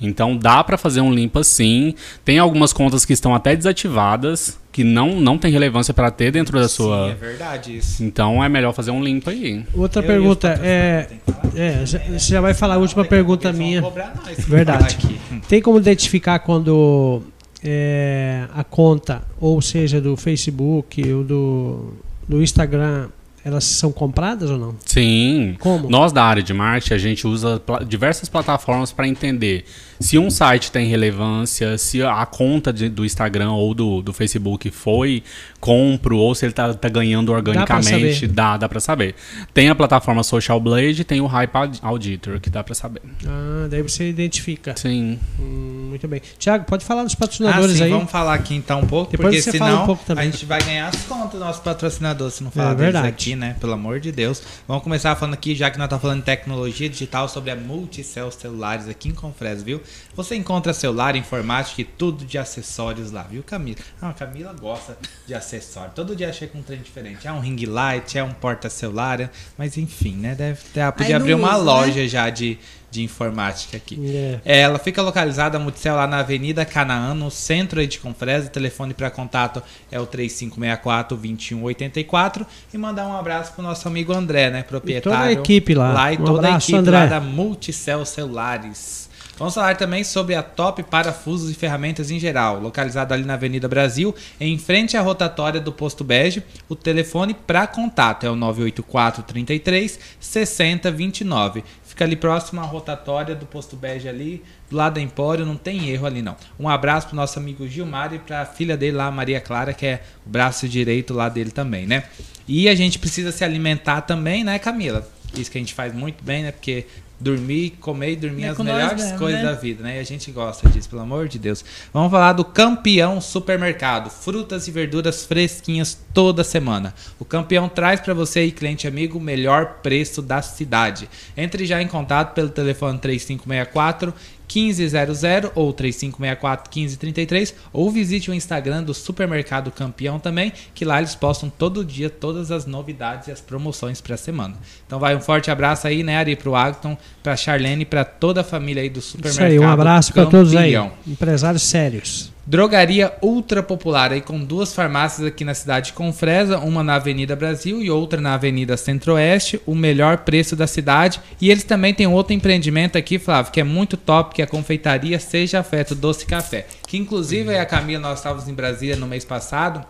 Então dá pra fazer um limpa sim. Tem algumas contas que estão até desativadas, que não, não tem relevância pra ter dentro da Sim, sua. é verdade isso. Então é melhor fazer um limpa aí. Outra Eu pergunta é. É, já- você já vai falar a última pergunta minha. nós, Verdade. Tem como identificar quando é, a conta, ou seja, do Facebook ou do, do Instagram, elas são compradas ou não? Sim. Como? Nós da área de marketing, a gente usa pla- diversas plataformas para entender se um site tem relevância, se a conta de- do Instagram ou do, do Facebook foi compro ou se ele tá, tá ganhando organicamente, dá, dá para saber. Tem a plataforma Social Blade, tem o Hype Aud- Auditor que dá para saber. Ah, daí você identifica. Sim. Hum, muito bem. Tiago, pode falar dos Ah, patrocinadores sim, aí? vamos falar aqui então um pouco, Depois porque fala um senão pouco a gente vai ganhar as contas do nosso patrocinador se não falar É deles verdade. aqui, né? Pelo amor de Deus. Vamos começar falando aqui, já que nós estamos falando de tecnologia digital, sobre a Multicel Celulares aqui em Confresa, viu? Você encontra celular, informática e tudo de acessórios lá, viu, Camila? Ah, a Camila gosta de acessório. Todo dia chega com um trem diferente. É um ring light, é um porta-celular, mas enfim, né? Deve ter, podia abrir uma usa, loja já de, de informática aqui. É. É, Ela fica localizada, a Multicel, lá na Avenida Canaã, no centro aí de Confresa. O telefone para contato é o 3564-2184. E mandar um abraço pro nosso amigo André, né? Proprietário. toda a equipe lá. e Um toda abraço, a equipe lá André. da Multicel Celulares. Vamos falar também sobre a Top Parafusos e Ferramentas em geral, localizada ali na Avenida Brasil, em frente à rotatória do Posto Bege. O telefone para contato é o 984 33 6029. Fica ali próximo à rotatória do Posto Bege ali, do lado da Empório, não tem erro ali não. Um abraço pro nosso amigo Gilmar e pra filha dele lá, Maria Clara, que é o braço direito lá dele também, né? E a gente precisa se alimentar também, né, Camila? Isso que a gente faz muito bem, né? Porque dormir, comer e dormir É as melhores mesmo, coisas né? da vida, né? E a gente gosta disso, pelo amor de Deus. Vamos falar do Campeão Supermercado. Frutas e verduras fresquinhas toda semana. O Campeão traz para você aí, cliente amigo, o melhor preço da cidade. Entre já em contato pelo telefone 3564 1500 ou 3564 1533 ou visite o Instagram do Supermercado Campeão também, que lá eles postam todo dia todas as novidades e as promoções para a semana. Então vai um forte abraço aí, né, Ari, pro Agton, pra Charlene, para toda a família aí do Isso Supermercado aí, um abraço para todos aí. Empresários sérios. Drogaria ultra popular aí com duas farmácias aqui na cidade de Confresa, uma na Avenida Brasil e outra na Avenida Centro-Oeste, o melhor preço da cidade. E eles também têm outro empreendimento aqui, Flávio, que é muito top, que é a confeitaria Seja Afeto Doce Café. Que inclusive aí a Camila, nós estávamos em Brasília no mês passado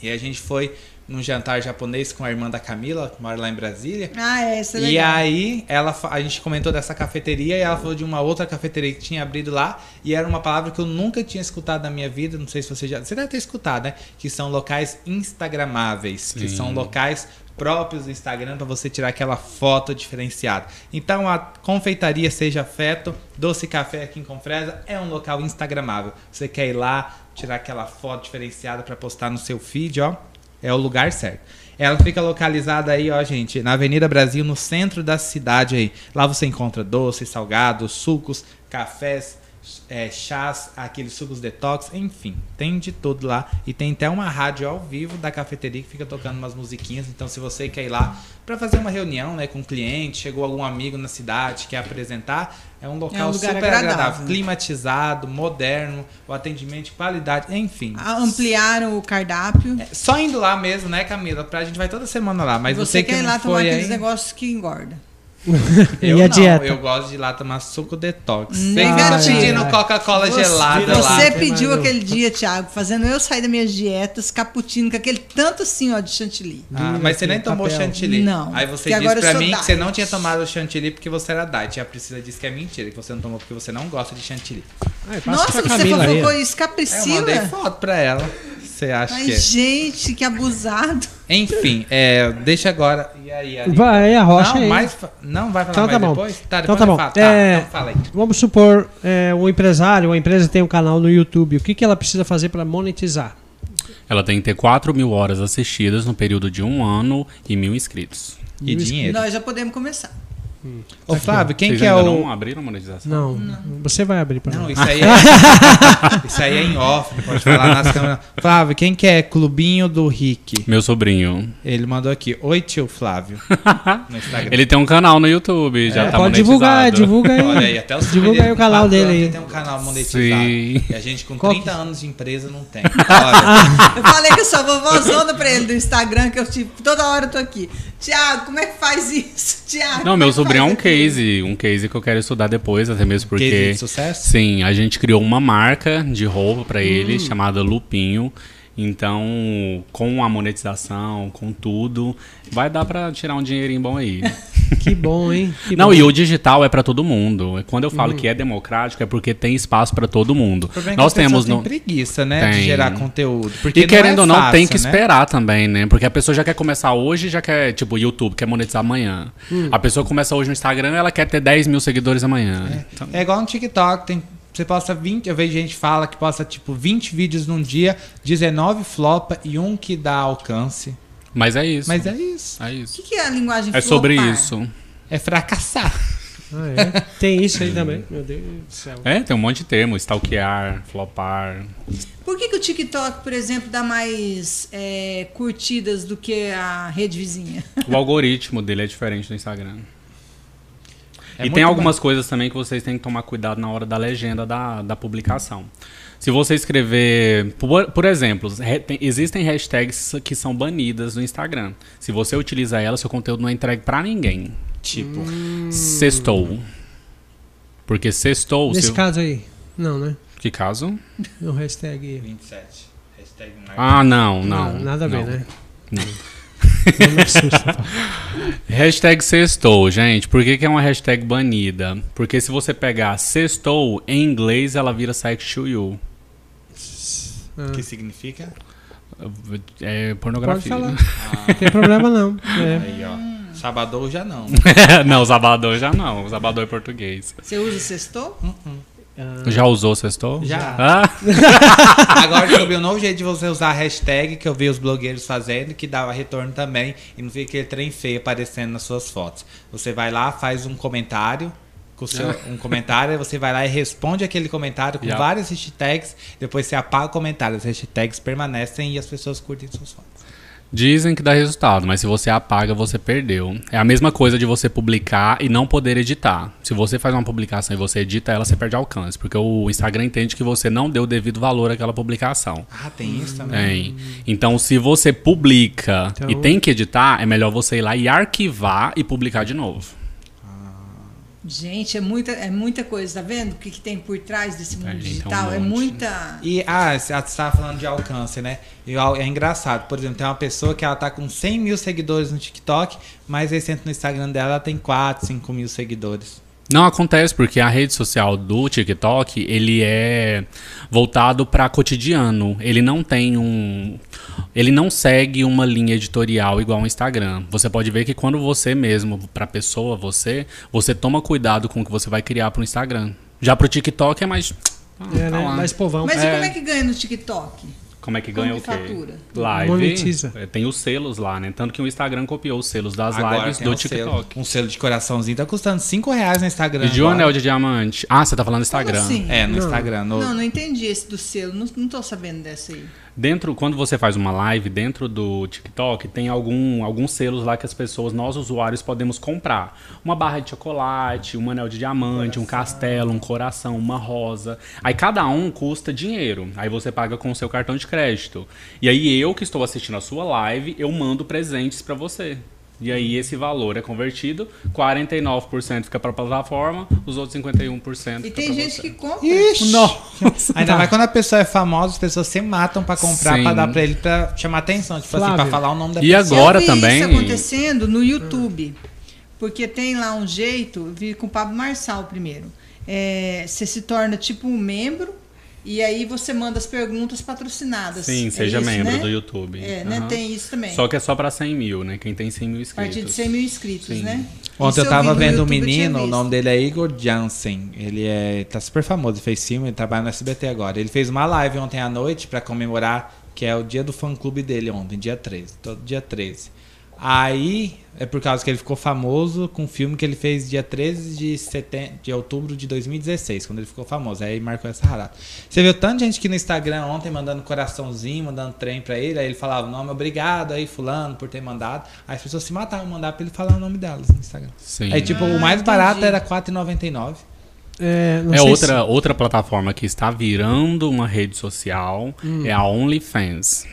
e a gente foi num jantar japonês com a irmã da Camila, que mora lá em Brasília. Ah, é, isso é E legal. aí, ela, a gente comentou dessa cafeteria e ela falou de uma outra cafeteria que tinha abrido lá. E era uma palavra que eu nunca tinha escutado na minha vida. Não sei se você já. Você deve ter escutado, né? Que são locais Instagramáveis. Que Sim. são locais próprios do Instagram para você tirar aquela foto diferenciada. Então a confeitaria Seja Afeto, Doce Café aqui em Confresa é um local instagramável. Você quer ir lá, tirar aquela foto diferenciada para postar no seu feed, ó, é o lugar certo. Ela fica localizada aí, ó, gente, na Avenida Brasil, no centro da cidade aí. Lá você encontra doces, salgados, sucos, cafés, é, chás, aqueles sucos detox, enfim, tem de tudo lá. E tem até uma rádio ao vivo da cafeteria que fica tocando umas musiquinhas. Então, se você quer ir lá para fazer uma reunião né, com um cliente, chegou algum amigo na cidade, quer apresentar, é um local É um super agradável, agradável. climatizado, moderno, o atendimento de qualidade, enfim. Ah, Ampliaram o cardápio. É, Só indo lá mesmo, né, Camila? Pra gente vai toda semana lá, mas você, você, que quer ir não lá tomar foi aqueles aí... negócios que engorda. Eu e a não, dieta? eu gosto de ir lá tomar suco detox. Sempre pedindo Coca-Cola Você, gelada lá. você pediu aquele dia, Thiago, fazendo eu sair das minhas dietas, cappuccino, com aquele tanto assim, ó, de chantilly. Ah, mas você nem tomou papel. chantilly. Não, Aí você que disse agora eu pra mim que diet. você não tinha tomado chantilly porque você era diet. E a Priscila disse que é mentira, que você não tomou porque você não gosta de chantilly. Ai, Nossa, você Camila aí, fofocou ó. isso com a Aí eu Priscila? mandei foto pra ela. Você acha Ai, que é? gente, que abusado. Enfim, é, deixa agora. E aí, Ari? Vai, a rocha não, aí. mais, não vai falar Então tá mais bom. depois? Tá, Então depois tá eu bom. falo. Tá, É, então fala aí. Vamos supor, é, um empresário, uma empresa tem um canal no YouTube. O que, que ela precisa fazer para monetizar? Ela tem que ter 4 mil horas assistidas no período de um ano e mil inscritos. E dinheiro. Nós já podemos começar. Ô, Flávio, quem Vocês que é o. não abriram a monetização? Não, você vai abrir para Não, nós. isso aí é. isso aí é em off, não pode falar nas câmeras. Flávio, quem que é Clubinho do Rick? Meu sobrinho. Ele mandou aqui. Oi, tio Flávio. No Instagram. Ele tem um canal no YouTube, já É, tá pode monetizado. divulgar, divulga aí. Olha aí, até os Divulga aí o canal dele aí. que tem um canal monetizado. Sim. E a gente com Qual 30 anos de empresa não tem. Olha, Eu falei que eu sou vovózona pra ele do Instagram, que eu tipo, toda hora eu tô aqui. Tiago, como é que faz isso? Tiago. Não, meu é que sobrinho é um aquilo? case, um case que eu quero estudar depois, até mesmo case porque de sucesso? sim, a gente criou uma marca de roupa pra ele Hum. chamada Lupinho. Então, com a monetização, com tudo, vai dar pra tirar um dinheirinho bom aí. Que bom, hein? Que Não, bom. e o digital é pra todo mundo. Quando eu falo que é democrático é porque tem espaço pra todo mundo. O problema é que Nós temos têm no preguiça, né? De Tem. gerar conteúdo. Porque E querendo não ou é não, fácil, tem que né? esperar também, né? Porque a pessoa já quer começar hoje, já quer, tipo, YouTube, quer monetizar amanhã. Hum. A pessoa começa hoje no Instagram, ela quer ter 10 mil seguidores amanhã. Então, É igual no TikTok, tem, você posta 20, eu vejo gente que fala que posta tipo 20 vídeos num dia, 19 flopa e um que dá alcance. Mas é isso. Mas é isso. É O isso. que, que é a linguagem É sobre flopar? isso. É fracassar. Ah, é? Tem isso aí também. Meu Deus do céu. É, tem um monte de termo. Stalkear, flopar. Por que, que o TikTok, por exemplo, dá mais é, curtidas do que a rede vizinha? O algoritmo dele é diferente do Instagram. É e tem algumas coisas também que vocês têm que tomar cuidado na hora da legenda da, da publicação. Se você escrever, por, por exemplo, re- tem- existem hashtags que são banidas no Instagram. Se você utiliza elas, seu conteúdo não é entregue pra ninguém. Tipo, sextou. Porque sextou. Nesse se- caso aí. Não, né? Que caso? O hashtag. 27. Hashtag Ah, não, não. nada a ver, não. né? Não. Não assusta. tá? Hashtag sextou, gente. Por que, que é uma hashtag banida? Porque se você pegar sextou, em inglês ela vira sex to you. O que significa? É Pode pornografia. falar. Não tem problema não. É. Aí, ó. Sabadão já não. não, Zabador já não. Zabador é português. Você usa o sextou? Já usou sextou? Já. Ah, Agora descobri um novo jeito de você usar a hashtag que eu vi os blogueiros fazendo, que dava retorno também, e não fica aquele trem feio aparecendo nas suas fotos. Você vai lá, faz um comentário, com seu, um comentário, você vai lá e responde aquele comentário com Yeah. várias hashtags, depois você apaga o comentário, as hashtags permanecem e as pessoas curtem suas fotos. dizem que dá resultado, mas se você apaga, você perdeu. É a mesma coisa de você publicar e não poder editar. Se você faz uma publicação e você edita ela, você perde alcance, porque o Instagram entende que você não deu o devido valor àquela publicação. Ah, tem isso também? Tem. Então, se você publica Então- e tem que editar, é melhor você ir lá e arquivar e publicar de novo. Gente, é muita, é muita coisa, tá vendo? O que, que tem por trás desse mundo É, digital? um é muita. E, ah, você estava falando de alcance, né? E é engraçado, por exemplo, tem uma pessoa que ela tá com 100 mil seguidores no TikTok, mas aí você entra no Instagram dela, ela tem 4, 5 mil seguidores. Não acontece porque a rede social do TikTok, ele é voltado para cotidiano. Ele não tem um ele não segue uma linha editorial igual ao Instagram. Você pode ver que quando você mesmo, para pessoa, você, você toma cuidado com o que você vai criar para o Instagram. Já para o TikTok é mais ah, É, tá né? Mais povão. Mas É. e como é que ganha no TikTok? Como é que Como ganha que o quê? fatura? Live. Monetiza. É, Tem os selos lá, né? Tanto que o Instagram copiou os selos das lives tem do um TikTok. Selo, um selo de coraçãozinho tá custando 5 reais no Instagram. E de um agora. anel de diamante. Ah, você tá falando do Instagram. assim? É, no Não. Instagram. No... Não, não entendi esse do selo. Não, não tô sabendo dessa aí. Dentro, quando você faz uma live dentro do TikTok, tem algum, alguns selos lá que as pessoas, nós usuários, podemos comprar. Uma barra de chocolate, um anel de diamante, um castelo, um coração, uma rosa. Aí cada um custa dinheiro. Aí você paga com o seu cartão de crédito. E aí eu que estou assistindo a sua live, eu mando presentes pra você. E aí esse valor é convertido, 49% fica para a plataforma, os outros 51% E tem pra gente você. que compra. Ixi! Nossa. Ainda mais quando a pessoa é famosa, as pessoas se matam pra comprar, pra dar pra ele, pra chamar atenção. Tipo assim, pra falar o nome da E pessoa. agora eu vi também- isso acontecendo no YouTube. Porque tem lá um jeito, vi com o Pablo Marçal primeiro. É, você se torna tipo um membro e aí você manda as perguntas patrocinadas. Sim, É seja isso, membro né? do YouTube. É, né? Aham. Tem isso também. Só que é só para 100 mil, né? Quem tem 100 mil a inscritos. partir de 100 mil inscritos, Sim. né? Ontem eu tava vendo um menino, o nome dele é Igor Jansen. Ele é, tá super famoso, ele fez filme, ele trabalha no SBT agora. Ele fez uma live ontem à noite pra comemorar, que é o dia do fã clube dele ontem, dia 13, todo dia 13. Aí, é por causa que ele ficou famoso com um filme que ele fez dia 13 de, seten... de outubro de 2016, quando ele ficou famoso. Aí marcou essa rara. Você viu tanta gente aqui no Instagram ontem mandando coraçãozinho, mandando trem pra ele. Aí ele falava o nome, obrigado aí, fulano, por ter mandado. Aí as pessoas se matavam, mandar pra ele falar o nome delas no Instagram. Sim. Aí, tipo, Ah, o mais barato entendi. era R$4,99. É, não É sei outra, outra plataforma que está virando uma rede social, Hum. é a OnlyFans.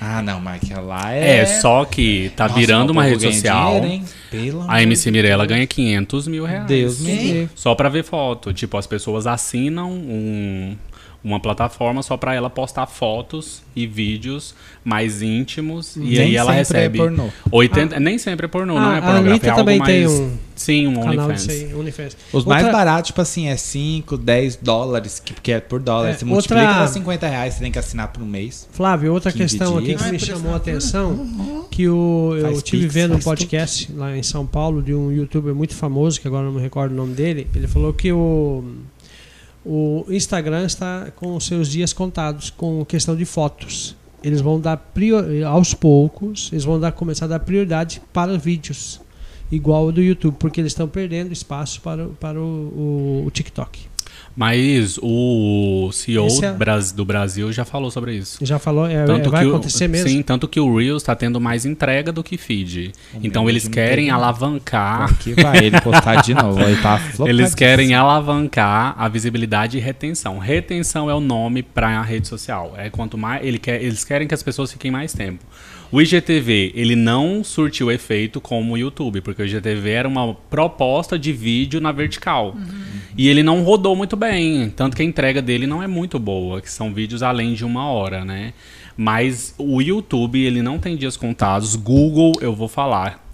Ah, não, mas aquela lá é. É, só que tá Nossa, virando uma rede social. dinheiro, A MC Mirella ganha 500 mil reais. Deus me livre. Só pra ver foto. Tipo, as pessoas assinam um- uma plataforma só pra ela postar fotos e vídeos mais íntimos. E Nem aí ela sempre recebe. é pornô. 80, Nem sempre é pornô, não Ah, é a pornografia. Anitta É algo também tem mais. um Sim, um canal OnlyFans. OnlyFans. Os mais Outra- baratos, tipo assim, é 5, 10 dólares, que, porque é por dólar. É, você multiplica outra- dá 50 reais, você tem que assinar por um mês. Flávio, outra 15 questão aqui dias. que Ai, me por chamou a atenção, que o, eu Faz tive Pix, vendo um podcast lá em São Paulo de um youtuber muito famoso, que agora não me recordo o nome dele, ele falou que o, o Instagram está com os seus dias contados com questão de fotos. Eles vão dar prior, aos poucos, eles vão dar, começar a dar prioridade para vídeos, igual o do YouTube, porque eles estão perdendo espaço para, para o, o- o TikTok. Mas o CEO é- do Brasil já falou sobre isso. Já falou, é, Tanto vai que o- acontecer mesmo. Sim, tanto que o Reels está tendo mais entrega do que feed. O então eles querem não. alavancar. Aqui vai ele postar de novo. Ele tá. Eles querem alavancar a visibilidade e retenção. Retenção é o nome para a rede social. É quanto mais ele quer, eles querem que as pessoas fiquem mais tempo. O IGTV, ele não surtiu efeito como o YouTube, porque o IGTV era uma proposta de vídeo na vertical. E ele não rodou muito bem, tanto que a entrega dele não é muito boa, que são vídeos além de uma hora, né? Mas o YouTube, ele não tem dias contados. Google, eu vou falar.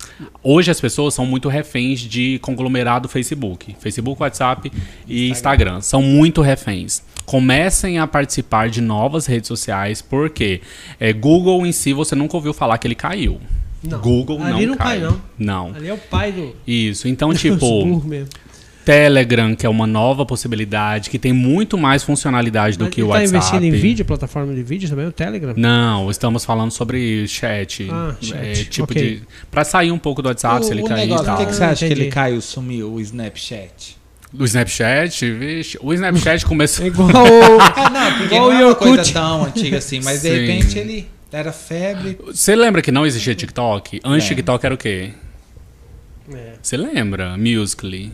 Hoje as pessoas são muito reféns de conglomerado Facebook. Facebook, WhatsApp e Instagram. São muito reféns. Comecem a participar de novas redes sociais, porque é, Google em si você nunca ouviu falar que ele caiu. Não. Google Ali não, não cai, cai. não. Não. Ali é o pai do. Isso. Então, tipo, mesmo. Telegram, que é uma nova possibilidade, que tem muito mais funcionalidade do Mas que ele o tá WhatsApp. investindo em vídeo, plataforma de vídeo também, o Telegram? Não, estamos falando sobre chat. Ah, É, chat, tipo ok. de. Pra sair um pouco do WhatsApp, se ele o cair e negócio, tal. por que, que você acha que Entendi. ele caiu, sumiu, o Snapchat? O Snapchat, vixe. O Snapchat começou. É igual o... Ah, não, porque Igual não o é uma coisa tão antiga assim, mas de Sim. repente ele era febre. Você lembra que não existia TikTok? Antes É. TikTok era o quê? É. Você lembra? Musical.ly.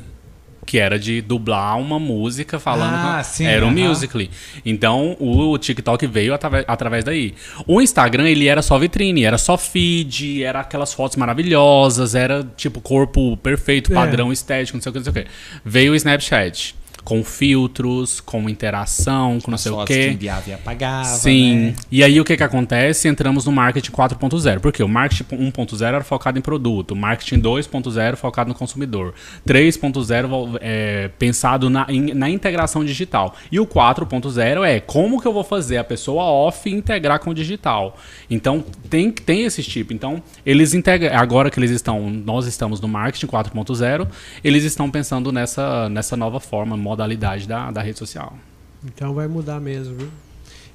Que era de dublar uma música falando. Ah, sim, era um aham. Musical.ly. Então o TikTok veio atrave- através daí. O Instagram, ele era só vitrine, era só feed, era aquelas fotos maravilhosas, era tipo corpo perfeito, É. padrão estético, não sei o que, não sei o que. Veio o Snapchat. Com filtros, com interação, com não As sei o quê. que enviava e apagava. Sim. né? E aí o que que acontece? Entramos no marketing 4.0. Porque o marketing 1.0 era focado em produto, o marketing 2.0 focado no consumidor, 3.0 vol- é, pensado na, em- na integração digital. E o 4.0 é como que eu vou fazer a pessoa off integrar com o digital. Então tem tem esses tipos. Então eles integram agora que eles estão, nós estamos no marketing 4.0, eles estão pensando nessa nessa nova forma, modalidade da, da rede social. Então vai mudar mesmo, viu?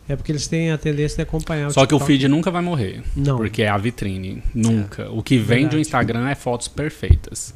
É porque eles têm a tendência de acompanhar Só que o TikTok. feed nunca vai morrer. Não. Porque é a vitrine. Nunca. O que vem Verdade. do Instagram é fotos perfeitas.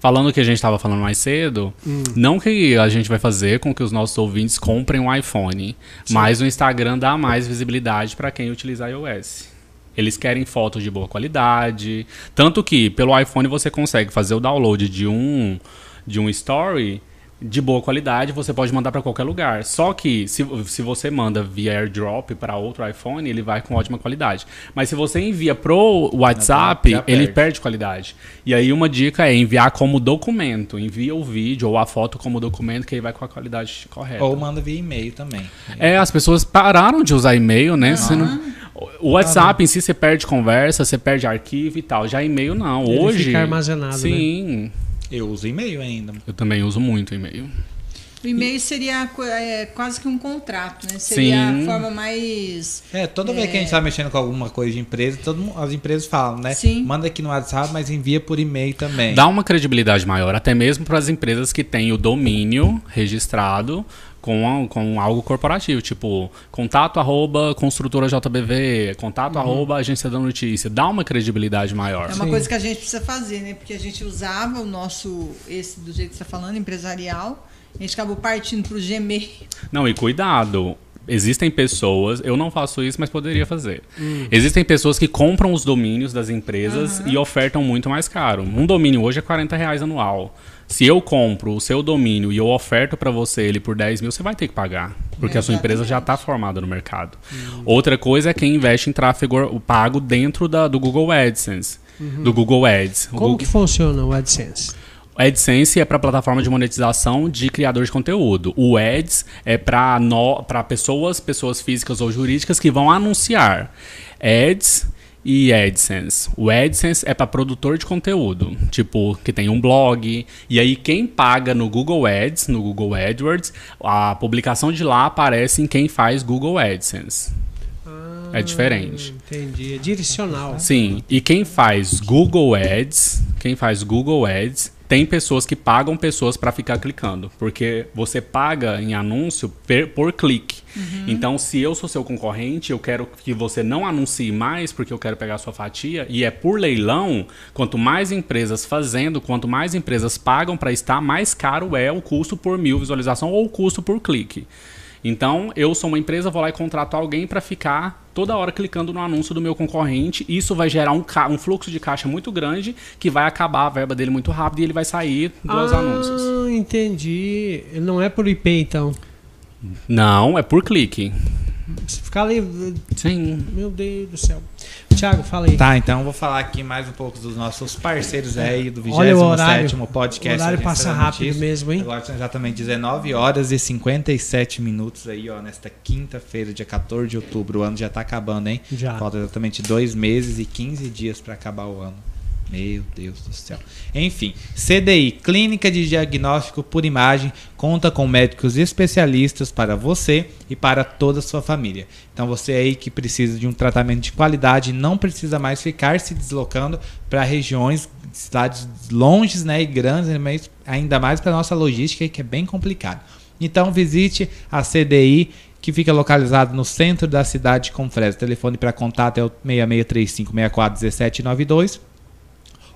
Falando o que a gente estava falando mais cedo, Hum. não que a gente vai fazer com que os nossos ouvintes comprem um iPhone, mas o Instagram dá mais visibilidade para quem utiliza iOS. Eles querem fotos de boa qualidade. Tanto que pelo iPhone você consegue fazer o download de um, de um story de boa qualidade, você pode mandar para qualquer lugar. Só que se, se você manda via AirDrop para outro iPhone, ele vai com ótima qualidade. Mas se você envia pro WhatsApp, Já ele perde. perde qualidade. E aí uma dica é enviar como documento. Envia o vídeo ou a foto como documento, que aí vai com a qualidade correta. Ou manda via e-mail também. É, as pessoas pararam de usar e-mail, né? Você não- O WhatsApp em si você perde conversa, você perde arquivo e tal. Já e-mail não. Ele Hoje. fica armazenado, né? Eu uso e-mail ainda. Eu também uso muito e-mail. O e-mail seria é, quase que um contrato, né? Seria Sim. a forma mais. É, toda vez que a gente tá mexendo com alguma coisa de empresa, todo mundo- as empresas falam, né? Sim. Manda aqui no WhatsApp, mas envia por e-mail também. Dá uma credibilidade maior, até mesmo para as empresas que têm o domínio registrado com, com algo corporativo, tipo contato arroba construtora JBV, contato arroba agência da notícia. Dá uma credibilidade maior. É uma coisa que a gente precisa fazer, né? Porque a gente usava o nosso, esse do jeito que você está falando, empresarial, a gente acabou partindo para o Gmail. Não, e cuidado. Existem pessoas, eu não faço isso, mas poderia fazer. Existem pessoas que compram os domínios das empresas e ofertam muito mais caro. Um domínio hoje é 40 reais anual. Se eu compro o seu domínio e eu oferto para você ele por 10 mil, você vai ter que pagar. Porque a sua empresa já está formada no mercado. Outra coisa é quem investe em tráfego pago dentro da- do Google AdSense. Do Google Ads. Como Google- que funciona o AdSense? o AdSense é para plataforma de monetização de criador de conteúdo. O Ads é para pessoas, pessoas físicas ou jurídicas que vão anunciar. Ads e AdSense. O AdSense é para produtor de conteúdo, tipo que tem um blog. E aí quem paga no Google Ads, no Google AdWords, a publicação de lá aparece em quem faz Google AdSense. É diferente. Ah, Entendi. É direcional. Sim, e quem faz Google Ads, quem faz Google Ads, tem pessoas que pagam pessoas para ficar clicando, porque você paga em anúncio per- por clique. Então, se eu sou seu concorrente, eu quero que você não anuncie mais, porque eu quero pegar sua fatia, e é por leilão, quanto mais empresas fazendo, quanto mais empresas pagam para estar, mais caro é o custo por mil visualização ou o custo por clique. Então, eu sou uma empresa, vou lá e contrato alguém para ficar toda hora clicando no anúncio do meu concorrente. Isso vai gerar um, um fluxo de caixa muito grande que vai acabar a verba dele muito rápido e ele vai sair dos ah, anúncios. entendi. Não é por IP, então. Não, é por clique. Se ficar ali. Sim. Meu Deus do céu. Thiago, fala aí. Tá, então eu vou falar aqui mais um pouco dos nossos parceiros aí do Olha o horário. 27º podcast. O horário passa rápido Notícia. mesmo, hein? Agora são exatamente 19 horas e 57 minutos aí, ó, nesta quinta-feira, dia 14 de outubro. O ano já tá acabando, hein? Já. Falta exatamente dois meses e 15 dias para acabar o ano. Meu Deus do céu. Enfim, CDI, Clínica de Diagnóstico por Imagem, conta com médicos especialistas para você e para toda a sua família. Então você aí que precisa de um tratamento de qualidade não precisa mais ficar se deslocando para regiões, cidades longes né, e grandes, mas ainda mais para nossa logística que é bem complicado. Então visite a CDI que fica localizado no centro da cidade de Confresa. Telefone para contato é o 6635 64 1792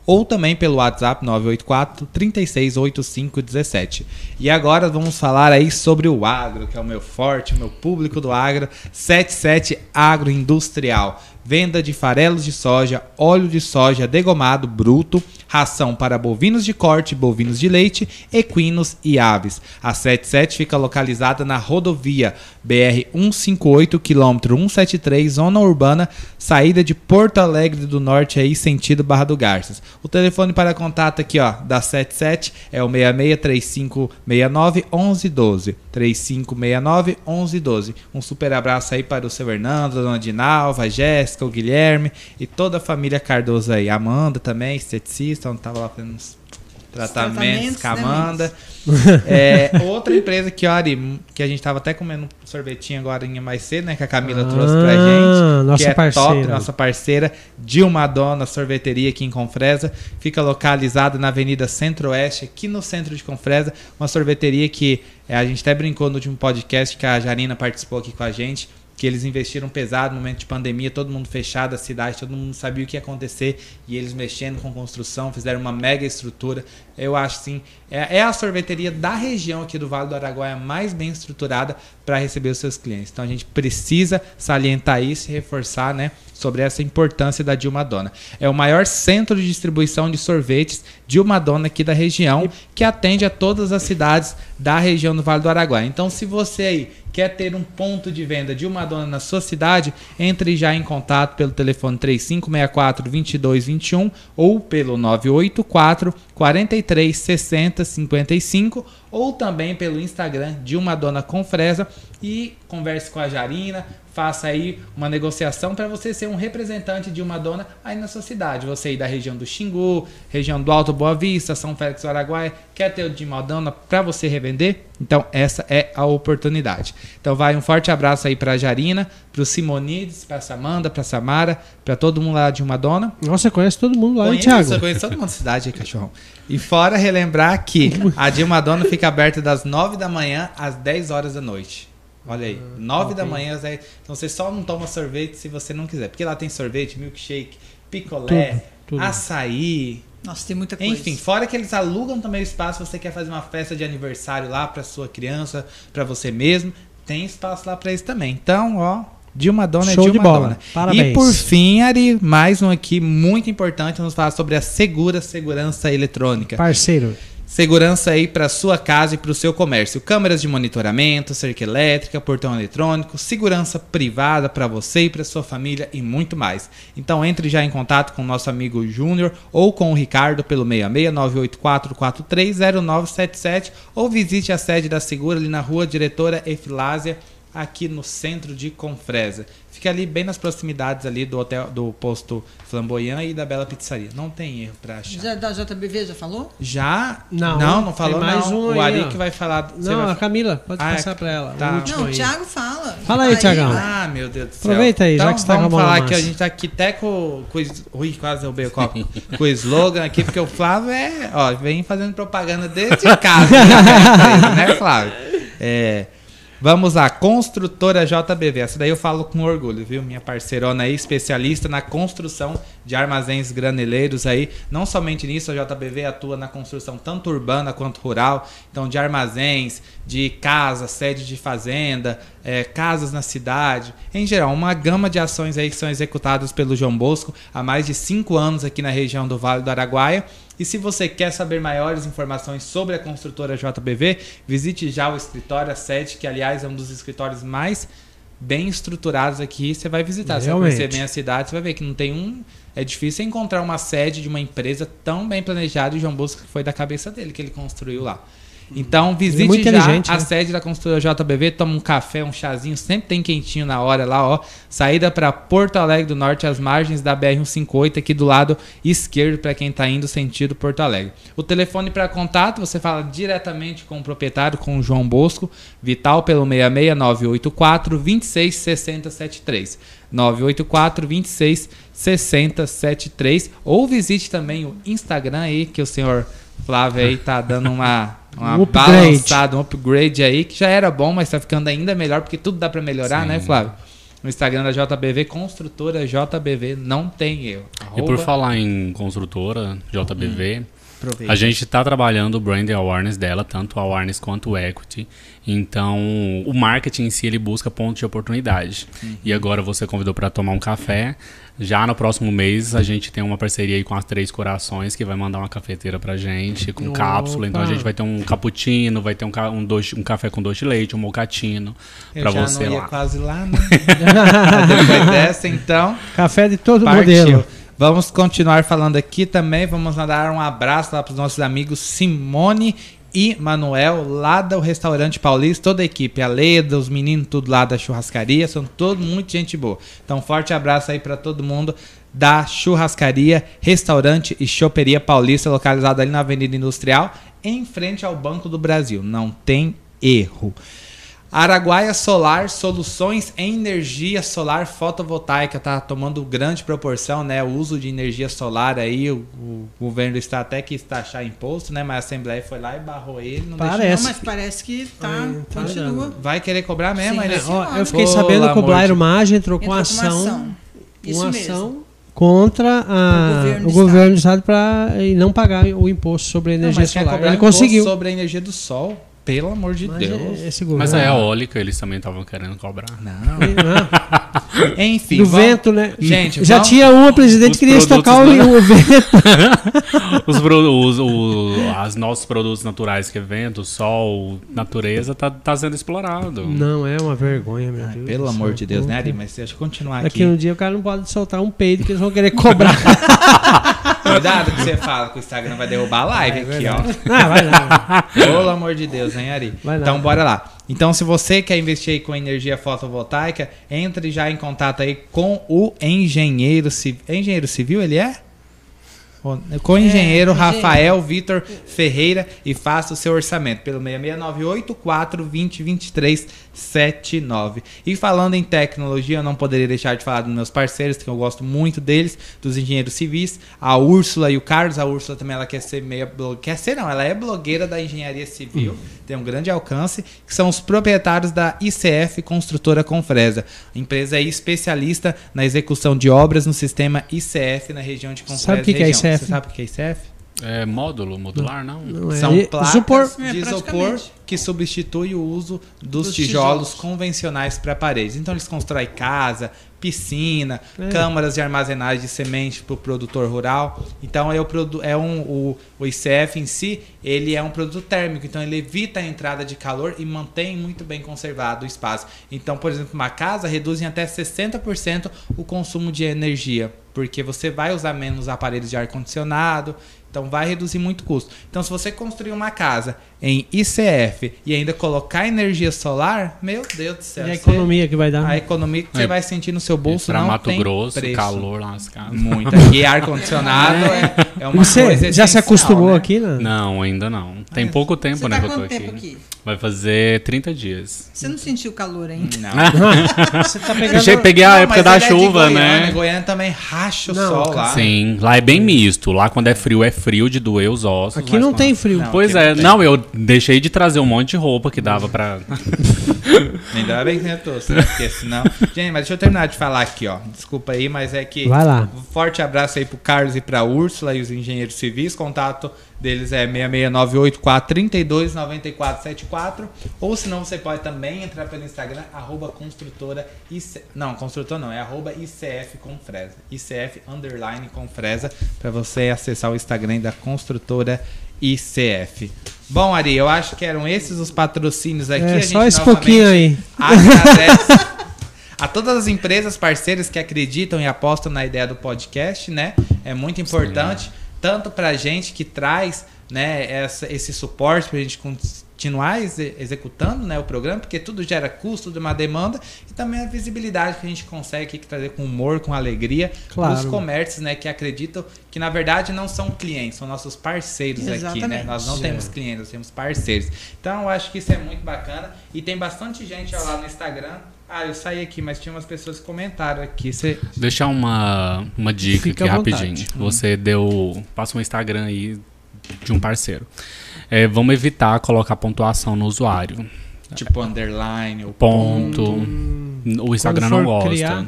ou também pelo WhatsApp 984 3685 17. E agora vamos falar aí sobre o agro, que é o meu forte, o meu público do agro, 77 Agroindustrial. Venda de farelos de soja, óleo de soja degomado bruto, ração para bovinos de corte, bovinos de leite, equinos e aves. A 77 fica localizada na rodovia BR 158, quilômetro 173, zona urbana, saída de Porto Alegre do Norte aí, sentido Barra do Garças. O telefone para contato aqui, ó, da 77 é o 663569 1112. 3569 1112. Um super abraço aí para o seu Fernando, a dona Dinalva, a Jéssica, o Guilherme e toda a família Cardoso aí. Amanda também, esteticista, onde tava lá fazendo uns tratamentos, tratamentos, com a né, Amanda. É, outra empresa que, olha, que a gente tava até comendo um sorvetinho agora mais cedo, né? Que a Camila Ah, trouxe pra gente. nossa que é top, parceira. nossa parceira, Dilma Dona Sorveteria aqui em Confresa. Fica localizada na Avenida Centro-Oeste, aqui no centro de Confresa. Uma sorveteria que é, a gente até brincou no último podcast que a Jarina participou aqui com a gente. Que eles investiram pesado no momento de pandemia, todo mundo fechado, a cidade, todo mundo sabia o que ia acontecer. E eles mexendo com construção, fizeram uma mega estrutura. Eu acho sim, é, é a sorveteria da região aqui do Vale do Araguaia mais bem estruturada para receber os seus clientes. Então a gente precisa salientar isso e reforçar, né? sobre essa importância da Dilma Dona. É o maior centro de distribuição de sorvetes Dilma Dona aqui da região, que atende a todas as cidades da região do Vale do Araguaia. Então, se você aí quer ter um ponto de venda de uma dona na sua cidade, entre já em contato pelo telefone 3564 2221 ou pelo 984 43 60 55 ou também pelo Instagram de uma dona com fresa e converse com a Jarina, faça aí uma negociação para você ser um representante de uma dona aí na sua cidade. Você aí da região do Xingu, região do Alto Boa Vista, São Félix do Araguaia, quer ter o de uma dona para você revender? Então essa é a oportunidade. Então vai um forte abraço aí para a Jarina, para o Simonides, para a Samanda, para a Samara, para todo mundo lá de uma dona. Nossa, você conhece todo mundo lá, hein, Conheço, Thiago? eu conheço todo mundo da cidade aí, cachorrão. E fora relembrar que a Dilma Dona fica aberta das 9 da manhã às 10 horas da noite. Olha aí, 9 da manhã, 10. então você só não toma sorvete se você não quiser. Porque lá tem sorvete, milkshake, picolé, Tudo, tudo. açaí. Nossa, tem muita coisa. Enfim, fora que eles alugam também o espaço, você quer fazer uma festa de aniversário lá para sua criança, para você mesmo, tem espaço lá para isso também. Então, ó, Dilma Dona Show é de Dilma bola. Dona. Parabéns. E por fim, Ari, mais um aqui muito importante, vamos falar sobre a segura segurança eletrônica. Parceiro. Segurança aí para sua casa e para o seu comércio. Câmeras de monitoramento, cerca elétrica, portão eletrônico, segurança privada para você e para sua família e muito mais. Então entre já em contato com o nosso amigo Júnior ou com o Ricardo pelo 66984430977 ou visite a sede da Segura ali na Rua Diretora Efilásia, aqui no centro de Confresa. Fica ali bem nas proximidades ali do hotel do posto Flamboyant e da Bela Pizzaria. Não tem erro para achar. Já, da JBV já falou? Já? Não, não, não falou mais não. um o aí, Ari que vai falar. Não, vai a Camila, pode Ah, passar para ela. tá. O último Não, o aí. Thiago fala. Fala aí, Thiagão. Ah, meu Deus do céu. Aproveita aí, já então, que você tá vamos com a falar que a gente tá aqui até com, com Ui, quase derrubei o copo. com o slogan aqui, porque o Flávio é, ó, vem fazendo propaganda desde casa, né, né, Flávio? É, vamos lá, construtora JBV. Essa daí eu falo com orgulho, viu? Minha parceirona aí, especialista na construção de armazéns graneleiros aí. Não somente nisso, a JBV atua na construção tanto urbana quanto rural. Então, de armazéns, de casas, sede de fazenda, é, casas na cidade. Em geral, uma gama de ações aí que são executadas pelo João Bosco há mais de cinco anos aqui na região do Vale do Araguaia. E se você quer saber maiores informações sobre a construtora JBV, visite já o escritório, a sede, que aliás é um dos escritórios mais bem estruturados aqui. Você vai visitar, você vai Realmente. conhecer bem a cidade, você vai ver que não tem um. É difícil encontrar uma sede de uma empresa tão bem planejada e o João Bosco que foi da cabeça dele que ele construiu lá. Então visite muito já inteligente, a né? sede da construtora JBV, toma um café, um chazinho, sempre tem quentinho na hora lá, ó. Saída para Porto Alegre do Norte, às margens da BR-158, aqui do lado esquerdo para quem tá indo sentido Porto Alegre. O telefone para contato, você fala diretamente com o proprietário, com o João Bosco, Vital pelo 66984 266073. 984 26 6073 ou visite também o Instagram aí que o senhor Flávio aí tá dando uma uma Um balançada, um upgrade aí que já era bom, mas tá ficando ainda melhor porque tudo dá para melhorar, Sim. né, Flávio? No Instagram da JBV Construtora JBV não tem erro. E por Arroba- falar em construtora, JBV, Aproveita. a gente está trabalhando o brand awareness dela, tanto awareness quanto o equity. Então, o marketing em si, ele busca pontos de oportunidade. E agora você convidou para tomar um café. Já no próximo mês, a gente tem uma parceria aí com as Três Corações, que vai mandar uma cafeteira pra gente, com Opa! cápsula. Então, a gente vai ter um cappuccino, vai ter um, ca- um, doce- um café com doce de leite, um mocatino Eu pra já você não ia lá. quase lá, né? Depois dessa, então, Café de todo Partiu. modelo. Vamos continuar falando aqui também. Vamos mandar um abraço lá para os nossos amigos Simone e Manuel, lá do restaurante Paulista, toda a equipe, a Leda, os meninos, tudo lá da churrascaria, são todo muito gente boa. Então, forte abraço aí para todo mundo da churrascaria, restaurante e choperia Paulista, localizado ali na Avenida Industrial, em frente ao Banco do Brasil. Não tem erro. Araguaia Solar, soluções em energia solar fotovoltaica, tá tomando grande proporção, né? O uso de energia solar aí, o, o governo está até que taxar imposto, né? Mas a Assembleia foi lá e barrou ele. Não deixou- Parece. Não, mas parece que tá, Ai, tá continua. Vai querer cobrar mesmo? Sim, ele? é, Ó, eu fiquei sabendo que o de- Maggi entrou com Entrou com uma ação, ação. Isso uma mesmo. ação contra a- O governo o do governo do estado para não pagar o imposto sobre a Não, energia mas quer solar. Ele conseguiu. sobre a energia do sol. Pelo amor de Mas Deus. é- esse governo. Mas a eólica eles também estavam querendo cobrar. Não. Não, Enfim, do vamos- vento, né? Gente, já vamos- tinha uma presidente Os que queria estocar o, o vento. Os, os, o- as nossos produtos naturais, que é vento, sol, natureza, tá, tá sendo explorado. Não, é uma vergonha, meu Ai, Deus. pelo amor de Deus, né, Ari? Mas deixa eu continuar Daqui aqui. um dia o cara não pode soltar um peido que eles vão querer cobrar. Cuidado que você fala que o Instagram vai derrubar a live É aqui, ó. ah, vai lá. Pelo amor de Deus, hein, Ari? Vai lá. Então, bora lá. Então, se você quer investir aí com energia fotovoltaica, entre já em contato aí com o engenheiro civil. Engenheiro civil, ele é? Com o engenheiro É, engenheiro. Rafael Vitor Ferreira e faça o seu orçamento pelo 6698 420 23 79. E falando em tecnologia, eu não poderia deixar de falar dos meus parceiros, que eu gosto muito deles, dos engenheiros civis, a Úrsula e o Carlos. A Úrsula também ela quer ser meia blo- quer ser não, ela é blogueira da engenharia civil, tem um grande alcance, que são os proprietários da ICF Construtora Confresa. A empresa é especialista na execução de obras no sistema ICF na região de Confresa. Sabe o que que é. ICF? Você sabe o que é ICF? É módulo, modular, não? Não é. São E- placas isopor. É, de isopor que substitui o uso dos, Dos tijolos, tijolos. convencionais para paredes. Então eles constroem casa, piscina, É. câmaras de armazenagem de semente para o produtor rural. Então é, o, é um, o, o ICF em si, ele é um produto térmico, então ele evita a entrada de calor e mantém muito bem conservado o espaço. Então, por exemplo, uma casa reduz em até 60% o consumo de energia, porque você vai usar menos aparelhos de ar-condicionado, então vai reduzir muito o custo. Então, se você construir uma casa em ICF e ainda colocar energia solar, meu Deus do céu. E a você- economia que vai dar. a economia que você É. vai sentir no seu bolso pra não Mato tem Grosso, preço. calor lascado. Muito. E ar-condicionado é, é uma Você coisa já se acostumou né? aqui, né? Não, ainda não. Tem Ah, pouco tempo, Você né, tá que eu tô aqui. aqui? Vai fazer 30 dias. Você não sentiu calor ainda? Não. Você tá Eu pegando... cheguei- peguei a Não, época mas da é de chuva, Goiânia, né? Goiânia também racha o Não, sol cara. lá. Sim, lá é bem misto. Lá quando é frio, é frio de doer os ossos. Aqui não tem frio. Não. Pois é, não, eu deixei de trazer um monte de roupa que dava pra. Ainda bem que você né? Porque senão. Gente, mas deixa eu terminar de falar aqui, ó. Desculpa aí, mas é que. Vai lá. Um forte abraço aí pro Carlos e pra Úrsula e os engenheiros civis. Contato deles é 66984329474. Ou senão você pode também entrar pelo Instagram, arroba construtora IC... Não, construtor não, é arroba ICF Confresa. ICF underline Confresa, pra você acessar o Instagram da construtora ICF. Bom, Ari, eu acho que eram esses os patrocínios aqui. É, A só esse pouquinho aí. Agradece a todas as empresas parceiras que acreditam e apostam na ideia do podcast, né? É muito importante, tanto para a gente que traz né, essa, esse suporte para a gente continuar exe- executando né, o programa, porque tudo gera custo de uma demanda e também a visibilidade que a gente consegue aqui trazer com humor, com alegria Claro. os comércios né, que acreditam que na verdade não são clientes, são nossos parceiros aqui, né? Exatamente. Nós não É. temos clientes, nós temos parceiros. Então eu acho que isso é muito bacana e tem bastante gente lá no Instagram. Ah, eu saí aqui, mas tinha umas pessoas que comentaram aqui. Você... Deixar uma, uma dica Fica aqui à vontade. rapidinho. Você deu. Passa um Instagram aí de um parceiro. É, vamos evitar colocar pontuação no usuário. Tipo underline, o Ponto. Hum, O Instagram não gosta. criar-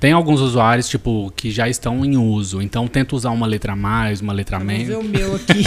Tem alguns usuários, tipo, que já estão em uso. Então tenta usar uma letra a mais, uma letra a Vamos ver menos. o meu aqui.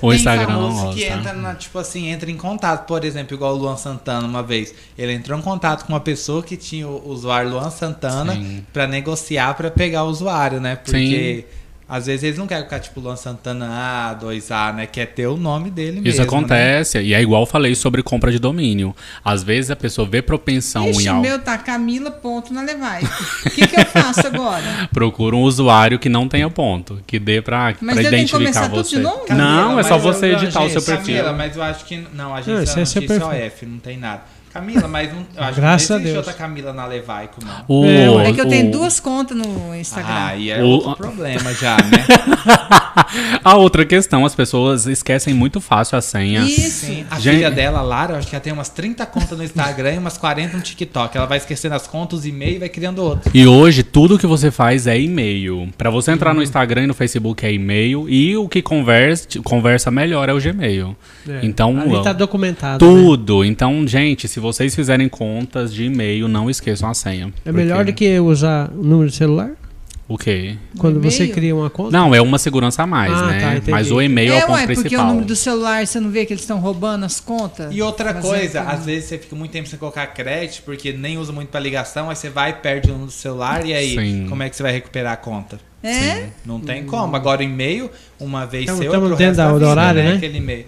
O Instagram não gosta. que entra, na, tipo assim, entra em contato. Por exemplo, igual o Luan Santana uma vez. Ele entrou em contato com uma pessoa que tinha o usuário Luan Santana Sim. pra negociar pra pegar o usuário, né? Porque às vezes eles não querem ficar tipo Luan Santana A, 2A, né? Quer ter o nome dele mesmo. Isso né? acontece, e é igual eu falei sobre compra de domínio. Às vezes a pessoa vê propensão Ixi, em algo. meu tá Camila ponto na Levai. O que, que eu faço agora? Procura um usuário que não tenha ponto, que dê pra, Mas pra identificar começar tudo você. de novo? Não, é só você eu- editar o seu perfil. Camila, mas eu acho que. Não, a Não, gente esse é é seu notícia perfil. OF, não tem nada. Camila, mas não, eu acho Graças que a não existe Deus. outra Camila na Levaico, não. O- É, É que eu tenho o- duas contas no Instagram. Ah, e é O- outro problema já, né? A outra questão, as pessoas esquecem muito fácil a senha. Isso. Sim, a Gente- filha dela, Lara, eu acho que ela tem umas 30 contas no Instagram e umas 40 no TikTok. Ela vai esquecendo as contas, e-mail e vai criando outro. E hoje tudo que você faz é e-mail. Pra você entrar no Instagram e no Facebook é e-mail e o que conversa, conversa melhor é o Gmail. É, Então, Ali tá documentado. né? tudo. Então, gente, se vocês fizerem contas de e-mail, não esqueçam a senha. É melhor Porque- do que usar o número de celular? O quê? Quando você cria uma conta? Não, é uma segurança a mais, Ah, né? tá. Mas o e-mail é, É, o ponto ué, porque o principal. número do celular, você não vê que eles estão roubando as contas? E outra Fazendo coisa, às vezes você fica muito tempo sem colocar crédito, porque nem usa muito pra ligação, aí você vai e perde o número do celular, e aí, Sim. como é que você vai recuperar a conta? É? Não tem como. Agora o e-mail, uma vez Tamo- seu, tamo é pro dentro resto da- da vida, horário, né? Aquele e-mail.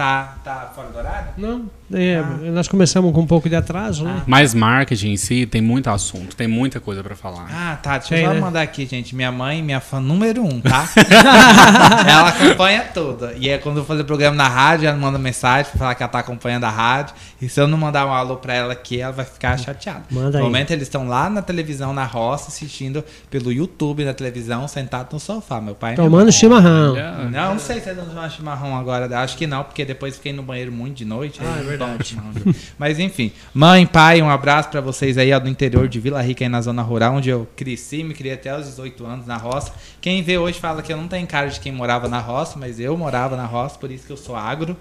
Tá, tá fora do horário? Não. É, Ah. Nós começamos com um pouco de atraso, né? Mas marketing em si tem muito assunto, tem muita coisa pra falar. Ah, tá. Deixa Tem, eu só né? mandar aqui, gente. Minha mãe, minha fã número um, tá? ela acompanha toda. E é quando eu fazer programa na rádio, ela manda mensagem pra falar que ela tá acompanhando a rádio. E se eu não mandar um alô pra ela aqui, ela vai ficar chateada. Manda aí. no momento, eles estão lá na televisão, na roça, assistindo pelo YouTube na televisão, sentado no sofá. Meu pai Tomando chimarrão. Não, não sei se eles vão tomar chimarrão agora. Acho que não, porque depois fiquei no banheiro muito de noite. Ah, aí é verdade. chimarrão. Mas enfim, mãe, pai, um abraço pra vocês aí ó, do interior de Vila Rica, aí na zona rural, onde eu cresci, me criei até os 18 anos na roça. Quem vê hoje fala que eu não tenho cara de quem morava na roça, mas eu morava na roça, por isso que eu sou agro.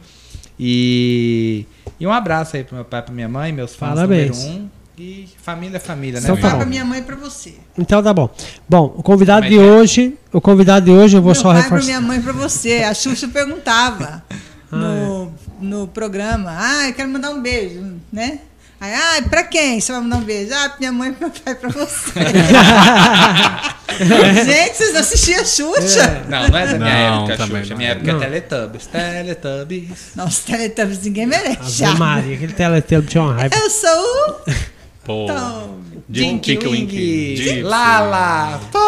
E, e um abraço aí pro meu pai, pra minha mãe, meus fãs Parabéns. número um. E família é família, né? Então tá bom. pra minha mãe e pra você. Então tá bom. Bom, o convidado Como é de é? hoje, o convidado de hoje eu vou Meu só pai pra reforçar. minha mãe e pra você. A Xuxa perguntava no, no programa. Ah, eu quero mandar um beijo, né? Aí, ah, pra quem você vai mandar um beijo? Ah, pra minha mãe e pro meu pai pra você. Gente, vocês não assistiam a Xuxa? Não, não é da minha Não, época, Xuxa. não. Minha época Não. é Teletubbies. Teletubbies. Nossa, Teletubbies ninguém merece. Ave Maria, aquele teletelo tinha uma raiva. Eu sou o Pô, Tom. Winky. Gypsy. Lala. Pô.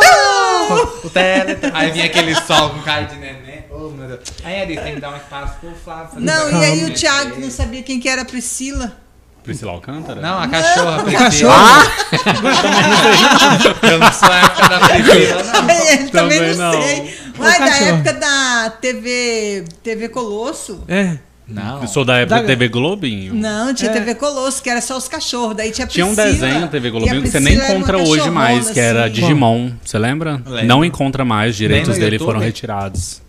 O Teletubbies. Aí vinha aquele sol com cara de neném. Meu Deus. Aí, Ari, tem que dar um espaço pro Flávio. Não, e aí o Thiago não sabia quem que era a Priscila. Priscila Alcântara? Não, a cachorra. Priscila. cachorro. Eu não sou a época da Priscila, não. Ele também, Também não, não. sei. Mas da época da TV, TV Colosso. É. Não. Eu sou da época Da- TV Globinho. Não, tinha É. TV Colosso, que era só os cachorros. Daí tinha a Tinha um Priscila, desenho TV Globinho que você nem Priscila encontra hoje mais, cachorrona, que era assim. Digimon. Você lembra? Lembro. Não encontra mais, os direitos dele YouTube? foram retirados.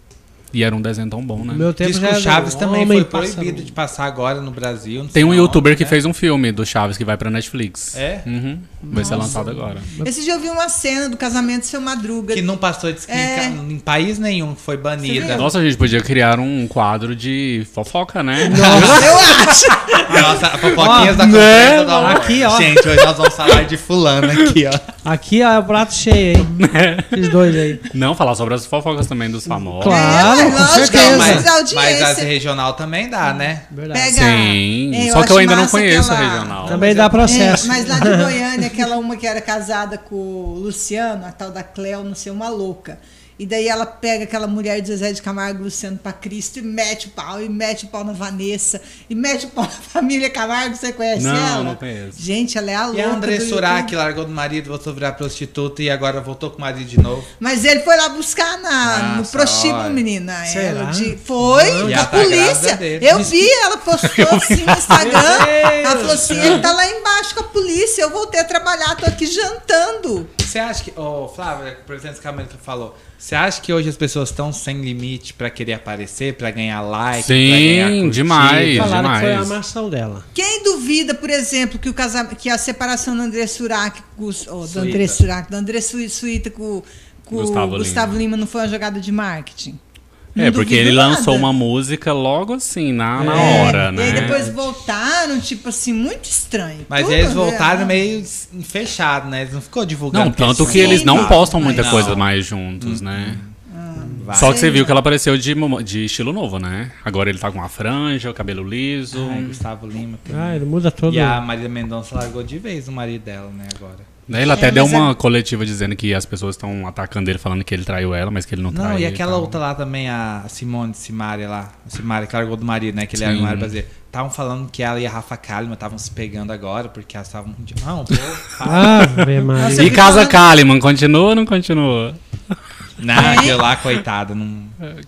E era um desenho tão bom, né? Meu tempo que já Chaves também foi proibido de passar agora no Brasil. Tem um onde, youtuber que né? fez um filme do Chaves que vai pra Netflix. É? Uhum. Vai ser lançado agora. Esse dia eu vi uma cena do casamento do seu Madruga. Que não passou de É. em país nenhum, foi banida. Nossa, a gente podia criar um quadro de fofoca, né? Eu acho. Nossa, fofoquinhas Ó, da né? conversa do amor. Aqui, ó. Gente, hoje nós vamos falar de fulano aqui, ó. Aqui é o prato cheio, hein? Esses dois aí. Não, falar sobre as fofocas também dos famosos. Claro, É, com lógico, certeza. Mas, audiência. mas as regional também dá, né? Verdade. Pega- Sim, É, só que eu ainda não conheço aquela- a regional. Também dá processo. É, mas lá de Goiânia, aquela uma que era casada com o Luciano, a tal da Cleo, não sei, uma louca. E daí ela pega aquela mulher de Zezé de Camargo Luciano pra Cristo e mete o pau, e mete o pau na Vanessa, e mete o pau na família Camargo, você conhece Não, ela? não conheço. Gente, ela é a louca. E a André YouTube. que largou do marido, voltou a virar prostituta e agora voltou com o marido de novo. Mas ele foi lá buscar na, no Nossa, prostíbulo, olha. menina. Será? Ela de, foi, Não, a tá polícia. Eu vi, ela postou assim no Instagram. Ela falou assim: ele tá lá embaixo com a polícia. Eu voltei a trabalhar, tô aqui jantando. Você acha que, ô Flávio, por exemplo, que a falou, você acha que hoje as pessoas estão sem limite pra querer aparecer, pra ganhar like, Sim, pra ganhar demais. Falaram que foi a demais. amação dela. Quem duvida, por exemplo, que, o casam... que a separação do André Surak, com os- oh, do Suíta. André Surak, do André Su- Suíta com, com Gustavo o Gustavo Lima. não foi uma jogada de marketing? É, porque ele lançou nada. uma música logo assim, na, na É, hora, né? E aí depois voltaram, tipo assim, muito estranho. Mas Tudo, eles né? voltaram meio fechado, né? Eles não ficou divulgando. Não, tanto que eles não postam muita Não. coisa mais juntos, né? Vai. Só que você viu que ela apareceu de, de estilo novo, né? Agora ele tá com uma franja, o cabelo liso. Ai, Gustavo Lima. também. Ah, ele muda todo. E a Maria Mendonça largou de vez o marido dela, né, agora. Né, Ele até É, deu uma é- coletiva dizendo que as pessoas estão atacando ele, falando que ele traiu ela, mas que ele não, Não, traiu. e aquela outra lá também, a Simone Simaria lá. Simaria que largou do marido, né? Que ele era, Sim. não era brasileiro. Estavam falando que ela e a Rafa Kalimann estavam se pegando agora, porque elas estavam. Não, pô. Nossa, E Casa falando- Kalimann, continua ou não continua? Não, aquele lá, coitado, não.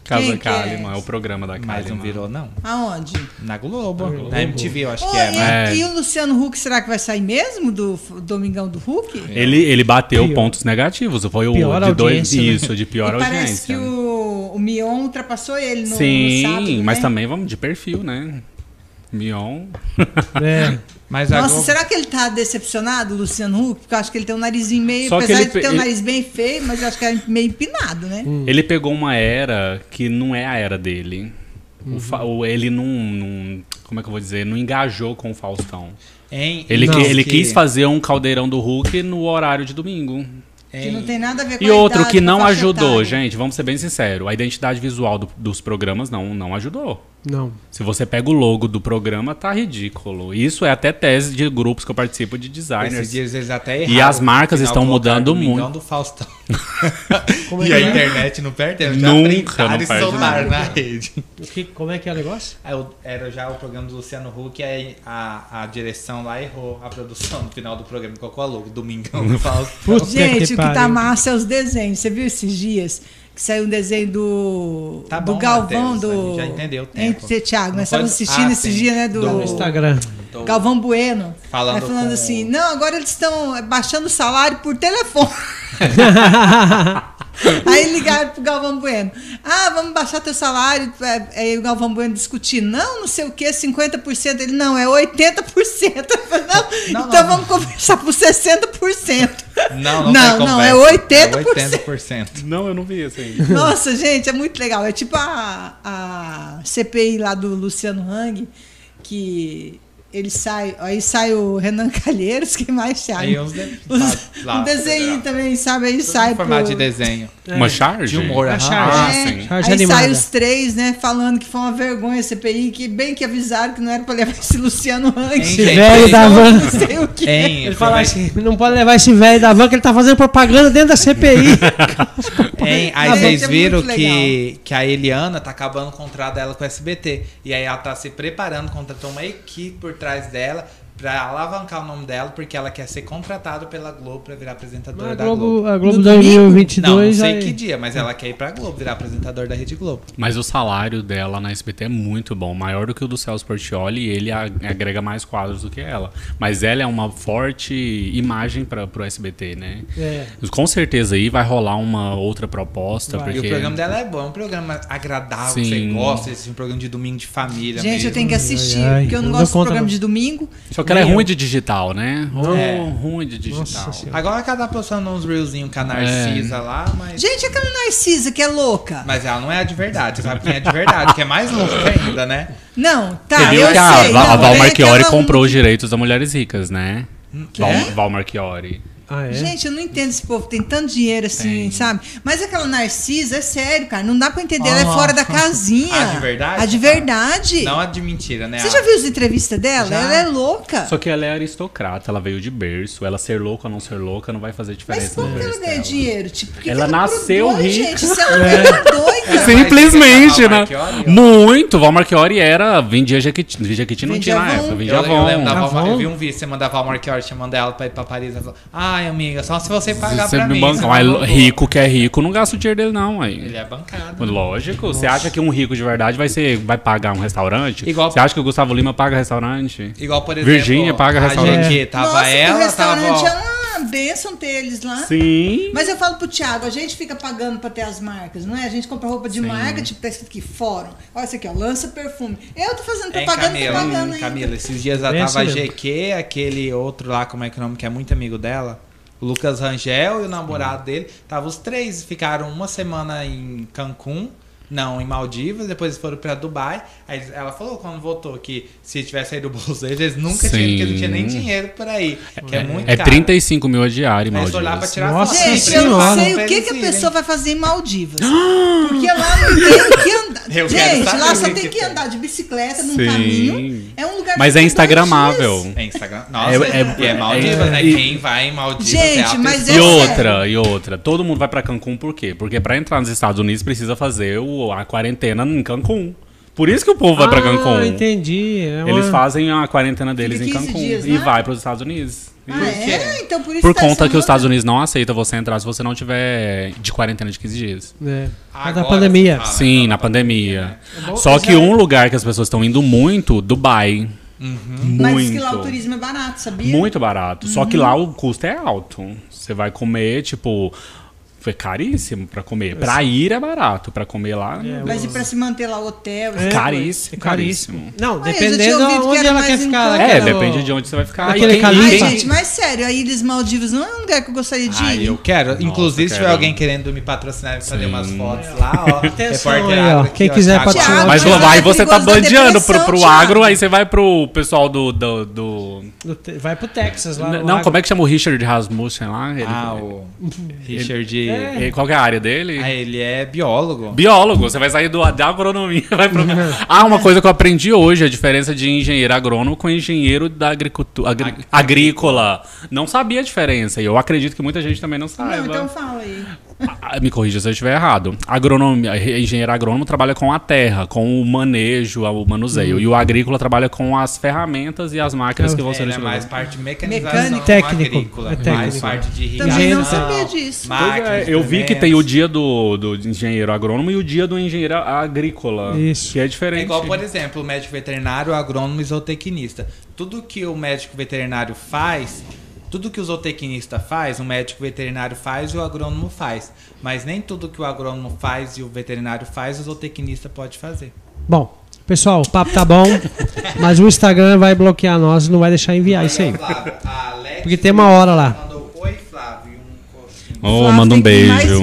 Casa Quem que é? Kalimann, é o programa da Mais não Kalimann. virou, não. Aonde? Na Globo. Globo. Na MTV, eu acho Ô, que é, e, né? É. e o Luciano Huck, será que vai sair mesmo do Domingão do Huck? Ele, ele bateu Pior. pontos negativos, foi o Pior de dois, audiência, né? isso, de pior e parece audiência. que o, o Mion ultrapassou ele no, no Sim, sábado, mas né? também vamos de perfil, né? Mion. É. Mas Nossa, Globo- será que ele tá decepcionado, Luciano Huck? Porque eu acho que ele tem um narizinho meio. Só apesar ele de ter um nariz bem feio, mas eu acho que é meio empinado, né? Ele pegou uma era que não é a era dele. Uhum. O ele não, não- Como é que eu vou dizer? Não engajou com o Faustão. Hein? Ele, Não, que- ele que- quis fazer um caldeirão do Hulk no horário de domingo. Que não tem nada a ver com E a outro idade, que não ajudou, etária. gente, vamos ser bem sinceros. A identidade visual do- dos programas não, não ajudou. Não. Se você pega o logo do programa, tá ridículo. Isso é até tese de grupos que eu participo de Esses designers. dias eles até E erraram. as marcas estão mudando Domingão muito. do Faustão. Como é e que a é? internet não perde Nunca não e perde soltaram tempo. na rede. O que- como é que é o negócio? Eu- Era já o programa do Luciano Huck e aí a, a direção lá errou a produção no final do programa. Colocou a logo, Domingão do Faustão. Gente, o que tá massa é os desenhos. Você viu esses dias? Que saiu um desenho do, Tá do bom, Galvão, Matheus, a do. já entendeu o Hein, tempo. Você, Thiago, Não nós estávamos pode- assistindo Ah, esses sim. dias, né? Do, No Instagram. Tô- Galvão Bueno. Falando Aí falando com- assim, não, agora eles estão baixando o salário por telefone. Aí ligaram pro Galvão Bueno. Ah, vamos baixar teu salário. É, Aí o Galvão Bueno discutindo. Não, não sei o que, 50%. Ele, não, é 80%. Eu falei, não, Não, então não. vamos conversar por 60%. Não, não, Não, não, é conversa. 80%. É 80%. Não, eu não vi isso aí. Nossa, gente, é muito legal. É tipo a, a CPI lá do Luciano Hang, que ele sai, aí sai o Renan Calheiros, quem mais sai? Aí uns de- Os- lá- um desenho lá. também, sabe? Aí Tudo sai em formato pro- de desenho. Uma charge? De humor, Uma charge. Ah, É, sim. Charge aí animada. sai os três, né, falando que foi uma vergonha a CPI, que bem que avisaram que não era pra levar esse Luciano. Hein, Esse velho da van. Não sei o que. Hein, Ele fala assim, não pode levar esse velho da van que ele tá fazendo propaganda dentro da CPI. Hein, aí vocês é viram muito que, que a Eliana tá acabando o contrato dela com o SBT. E aí ela tá se preparando, contratou uma equipe por trás dela pra alavancar o nome dela, porque ela quer ser contratada pela Globo pra virar apresentadora a da Globo. Globo, a Globo No domingo? Não, não 2022 sei aí- que dia, mas ela quer ir pra Globo, virar apresentadora da Rede Globo. Mas o salário dela na SBT é muito bom, maior do que o do Celso Portioli e ele ag- agrega mais quadros do que ela. Mas ela é uma forte imagem para pro SBT, né? É. Com certeza aí vai rolar uma outra proposta, Vai. E porque o programa dela é bom, é um programa agradável, Sim. você gosta, esse é um programa de domingo de família Gente, mesmo. eu tenho que assistir, Ai, ai, porque eu não não gosto do programa não. de domingo. só que ela é ruim de digital, né? Oh, É. ruim de digital. Agora que ela tá postando uns reelzinhos com a Narcisa lá, mas... Gente, aquela Narcisa que é louca. Mas ela não é a de verdade, você sabe quem é de verdade, que é mais louco ainda, né? Não, tá, Você viu eu que a, sei. A não, Val é Marchiori comprou os direitos das mulheres ricas, né? Val, Quê? Val Marchiori. Ah, é? Gente, eu não entendo esse povo, tem tanto dinheiro assim, Tem. sabe? Mas aquela Narcisa, é sério, cara, não dá pra entender, ela é Ah. fora da casinha. A de verdade? A de verdade. Não a de mentira, né? Você já viu as entrevistas dela? Já. Ela é louca. Só que ela é aristocrata, ela veio de berço. Ela ser louca ou não ser louca não vai fazer Mas diferença como no que ela ganha dela. dinheiro? Tipo, que Ela que nasceu produz, rica. Gente, se ela é doida. Simplesmente, né? Muito. Val Marchiori era. Vendia Jequiti. Jequiti não tinha na época. Eu, Vendia eu lembro da Avon. Val, Mar- Avon? eu vi um vídeo semana da Val Marchiori chamando ela pra ir pra Paris. Ela falou, ai amiga, só se você pagar Você pra me mim. banca. Mas vou." rico que é rico não gasta o dinheiro dele, não. Aí. Ele é bancado. Lógico. Você acha que um rico de verdade vai, ser, vai pagar um restaurante? Igual- Você acha que o Gustavo Lima paga restaurante? Igual, por exemplo, Virgínia paga a restaurante. GQ, tava Nossa, ela, o restaurante tava... é bênção ter eles lá. Sim. Mas eu falo pro Thiago, a gente fica pagando pra ter as marcas, não é? A gente compra roupa de Sim. marca, tipo, tá escrito aqui, fórum. Olha isso aqui, ó, lança perfume. Eu tô fazendo Hein, propaganda e tô Camila, pagando ainda. Camila, esses dias ela É tava assim mesmo. GQ, aquele outro lá, como é que é o nome, que é muito amigo dela, o Lucas Rangel e o namorado dele, tava os três, ficaram uma semana em Cancún, não, em Maldivas, depois eles foram pra Dubai, aí ela falou quando voltou que se tivesse saído do bolso deles, eles nunca tinham, porque não tinha nem Sim. dinheiro por aí, que é, muito É caro. 35 mil a diária, eles foram lá pra Maldivas. tirar Nossa foto. Gente, eu não sei o que, que a pessoa vai fazer em Maldivas. Porque lá não tem o que andar. Eu Gente, lá só tem que andar de bicicleta num Sim. caminho. É um lugar Mas que é instagramável. dias. É Instagram. Nossa, É- é, é- é Maldivas, é- né? Quem vai em Maldivas Gente, é a mas. E É outra, e outra. Todo mundo vai pra Cancún por quê? Porque pra entrar nos Estados Unidos precisa fazer o- a quarentena em Cancún. Por isso que o povo vai pra Ah, Cancún. entendi. É uma- Eles fazem a quarentena deles em 15 Cancún dias, e né? vai pros Estados Unidos. Ah, é? Então por isso Por tá conta que os Estados. Unidos não aceitam você entrar se você não tiver de quarentena de 15 dias. É. Agora pandemia. você fala. Sim, na na pandemia. bom, Só que é- um lugar que as pessoas estão indo muito, Dubai. Mas que lá o Muito. turismo é barato, sabia? Muito barato. Só Uhum. que lá o custo é alto. Você vai comer, tipo. Foi caríssimo pra comer. Pra ir é barato, pra comer lá. É, Mas e pra se manter lá o hotel? É, caríssimo, é caríssimo. Não, Mas já tinha dependendo que onde ela quer ficar. conta. É, naquela- depende de onde você vai ficar. Aquele. Ai, gente, mas sério, a Ilhas Maldivas não é um lugar que eu gostaria de Ah, ir. eu quero. Inclusive, se tiver alguém querendo me patrocinar e fazer umas fotos lá, ó. Atenção repórter aí, ó. aqui, Quem ó, quiser patrocinar. Mas é você tá bandeando pro, pro agro, aí você vai pro pessoal do. do, do- Vai pro Texas lá. Não, como é que chama o Richard Rasmussen lá? Ah, o Richard. Ele- qual que é a área dele? Ah, ele é biólogo. Biólogo, você vai sair do, da agronomia. Vai pro... ah, uma coisa que eu aprendi hoje: a diferença de engenheiro agrônomo com engenheiro da agricultura, agri- Ag- agrícola. Não sabia a diferença. E eu acredito que muita gente também não saiba. Não, então fala aí. Ah, Me corrija se eu estiver errado. Agronomia, engenheiro agrônomo trabalha com a terra, com o manejo, o manuseio. E o agrícola trabalha com as ferramentas e as máquinas que vão ser Ele é utilizadas. mais parte de mecanização Mecânico. Técnico, agrícola. é técnico. Mais parte de Também irrigação. não sabia disso. Máquinas, é, eu vi que tem o dia do, do engenheiro agrônomo e o dia do engenheiro agrícola. Isso. Que é É diferente. igual, por exemplo, o médico veterinário, o agrônomo e o zootecnista. Tudo que o médico veterinário faz, tudo que o zootecnista faz, o médico veterinário faz e o agrônomo faz. Mas nem tudo que o agrônomo faz e o veterinário faz, o zootecnista pode fazer. Bom, pessoal, o papo tá bom, mas o Instagram vai bloquear nós e não vai deixar enviar isso aí. Porque tem uma hora lá. Flávio. Oh, Flávio manda um beijo.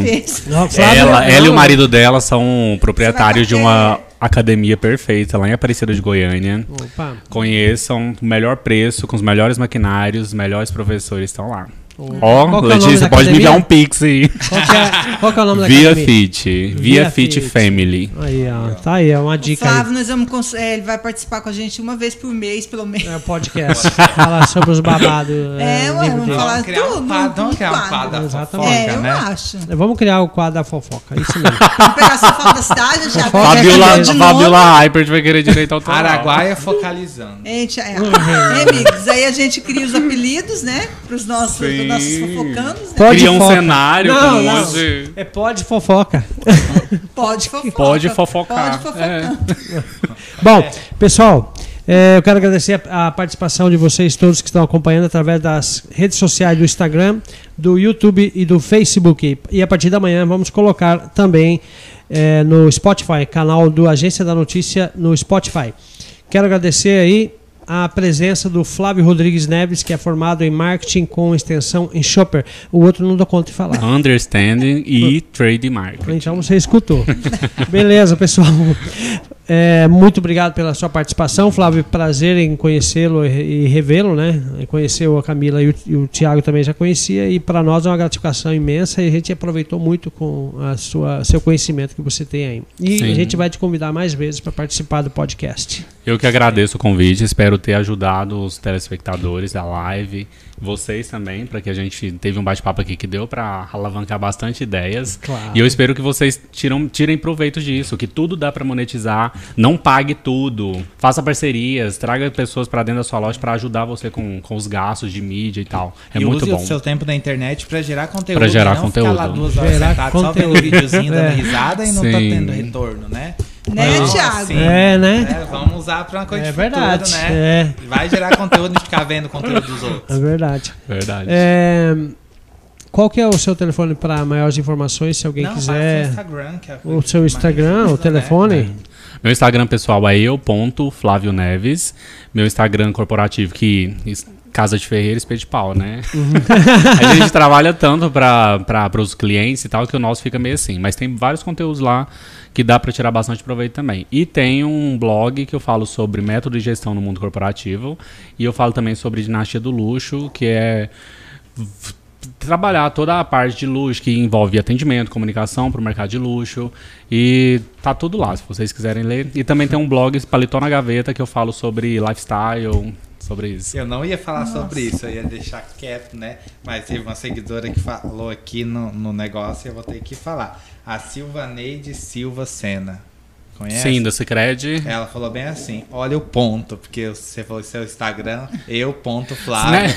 Não, Flávio, Ela, não, ela e o marido dela são proprietários de uma bater. Academia perfeita lá em Aparecida de Goiânia. Opa. Conheçam o melhor preço, com os melhores maquinários, os melhores professores estão lá. Ó, é o nome Letícia, pode me academia? dar um pix aí. Qual que é, qual que é o nome da Via academia? Fit. Via, Via Fit, Fit. Family. Aí, ó. Tá aí, é uma O dica aí. Flávio, nós vamos é, ele vai participar com a gente uma vez por mês, pelo menos. É o podcast. Falar sobre os babados. É, é, ué, vamos dele. falar Vamos criar um tudo, quadro, vamos criar um quadro. quadro da Exatamente. fofoca, É, eu né? acho. Vamos criar o quadro da fofoca. Isso mesmo. Vamos pegar essa foto da cidade, já Fofoca. Fabiola, é Hypert vai querer direito autoral. Araguaia focalizando. Gente, é, Uhum. é, amigos, aí a gente cria os apelidos, né? Para os nossos, pros Sim. nossos fofocanos, né? Pode Cria um foca. cenário Não, com não. É pode fofoca. Pode fofocar. Pode fofocar. Pode fofocar. É. Bom, pessoal, é, eu quero agradecer a, a participação de vocês todos que estão acompanhando através das redes sociais do Instagram, do YouTube e do Facebook. E a partir da manhã vamos colocar também é, no Spotify, canal do Agência da Notícia no Spotify. Quero agradecer aí a presença do Flávio Rodrigues Neves, que é formado em marketing com extensão em Shopper. O outro não dou conta de falar. Understanding e trademark. Então você escutou. Beleza, pessoal. É, muito obrigado pela sua participação, Flávio. Prazer em conhecê-lo e e revê-lo, né? Conheceu a Camila e o, e o Tiago também já conhecia e para nós é uma gratificação imensa e a gente aproveitou muito com a sua seu conhecimento que você tem aí. E Sim. a gente vai te convidar mais vezes para participar do podcast. Eu que agradeço o convite, espero ter ajudado os telespectadores da live, vocês também, para que a gente teve um bate-papo aqui que deu para alavancar bastante ideias. Claro. E eu espero que vocês tiram, tirem proveito disso, que tudo dá para monetizar, não pague tudo, faça parcerias, traga pessoas para dentro da sua loja para ajudar você com, com os gastos de mídia e tal. É e muito use bom. o seu tempo na internet pra gerar conteúdo. Pra gerar e não conteúdo. Ficar lá duas horas Gerar sentado só vendo conteúdo. videozinho, dando É. risada e não tá Sim. tendo retorno, né? Né, Então, Thiago? assim, É, né? é, vamos usar pra uma coisa É de verdade, futuro, né? é. Vai gerar conteúdo e ficar vendo conteúdo dos outros. É verdade. Verdade. É, qual que é o seu telefone para maiores informações, se alguém não, quiser? Instagram, que é O seu Instagram, o telefone? né? Meu Instagram pessoal é eu.flavio Neves. Meu Instagram corporativo, que Casa de Ferreira, Espeto de Pau, né? a gente trabalha tanto para os clientes e tal, que o nosso fica meio assim. Mas tem vários conteúdos lá que dá para tirar bastante proveito também. E tem um blog que eu falo sobre método de gestão no mundo corporativo. E eu falo também sobre dinastia do luxo, que é trabalhar toda a parte de luxo que envolve atendimento, comunicação para o mercado de luxo e tá tudo lá se vocês quiserem ler. E também tem um blog Paletó na Gaveta que eu falo sobre lifestyle, sobre isso. Eu não ia falar sobre isso, eu ia deixar quieto, né? Mas teve uma seguidora que falou aqui no, no negócio e eu vou ter que falar. A Silvaneide Silva Sena. Conhece? Sim, da Cicred. Ela falou bem assim: olha o ponto, porque você falou seu Instagram, eu ponto Flávio. Né?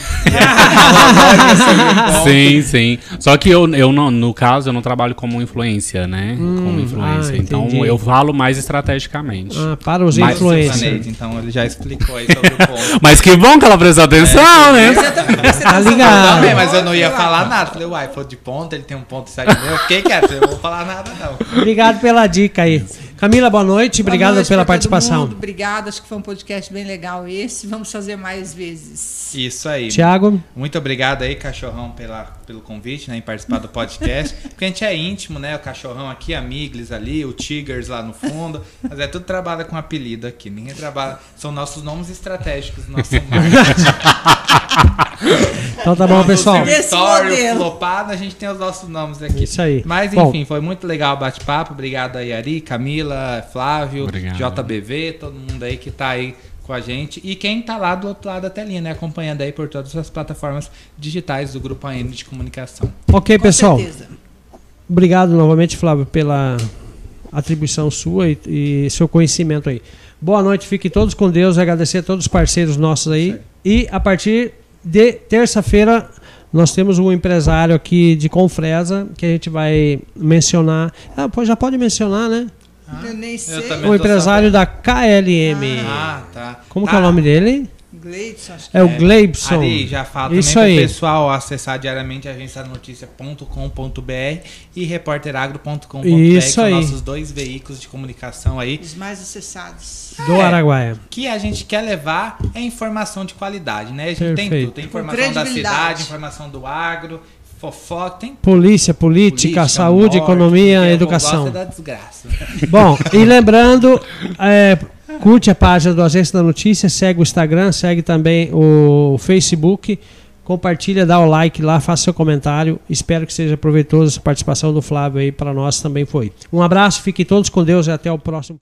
Sim, sim. Só que eu, eu não, no caso, eu não trabalho como influência, né? como influência. ah, então eu falo mais estrategicamente. Ah, para os Mas influencers. Então ele já explicou aí sobre o ponto. Mas que bom que ela prestou atenção, né? Você também, você Tá tá ligado. Também, mas eu não ia falar nada. Falei, uai, for de ponto, ele tem um ponto sete meu. O que que é? Eu não vou falar nada, não. Obrigado pela dica aí. Camila, boa noite. Boa Obrigado noite pela participação. mundo, Obrigada, acho que foi um podcast bem legal esse. Vamos fazer mais vezes. Isso aí. Tiago, Muito obrigado aí, cachorrão, pela, pelo convite, né, em participar do podcast. Porque a gente é íntimo, né? O cachorrão aqui, a Miglis ali, o Tigers lá no fundo. Mas é tudo trabalha com apelido aqui. Ninguém trabalha. São nossos nomes estratégicos nosso então tá bom, pessoal. Esse Story, modelo. flopado, a gente tem os nossos nomes aqui. Isso aí. Mas Bom. enfim, foi muito legal o bate-papo. Obrigado aí, Ari, Camila, Flávio, Obrigado. JBV, todo mundo aí que tá aí com a gente. E quem tá lá do outro lado da telinha, né? Acompanhando aí por todas as plataformas digitais do Grupo AN de Comunicação. Ok, Com pessoal. certeza. Obrigado novamente, Flávio, pela atribuição sua e, e seu conhecimento aí. Boa noite, fiquem todos com Deus. Agradecer a todos os parceiros nossos aí. E a partir de terça-feira nós temos um empresário aqui de Confresa que a gente vai mencionar. Ah, já pode mencionar, né? Eu nem sei. também. O empresário da KLM. Ah, tá. Como Tá. que é o nome dele? Gleidson, acho que É o É, Gleibson. Ari, já fala Isso também aí. pro pessoal acessar diariamente agencianoticia.com.br e repórteragro.com.br, Isso que são aí. nossos dois veículos de comunicação aí. os mais acessados. Do É. Araguaia. que a gente quer levar é informação de qualidade, né? A gente tem Perfeito. tudo. Tem Com informação da cidade, informação do agro, fofoca, tem Polícia, política, política, saúde, morte, economia, educação. é da desgraça. Bom, e lembrando, é, curte a página do Agência da Notícia, segue o Instagram, segue também o Facebook, compartilha, dá o like lá, faça seu comentário. Espero que seja proveitoso essa participação do Flávio aí para nós também foi. Um abraço, fiquem todos com Deus e até o próximo.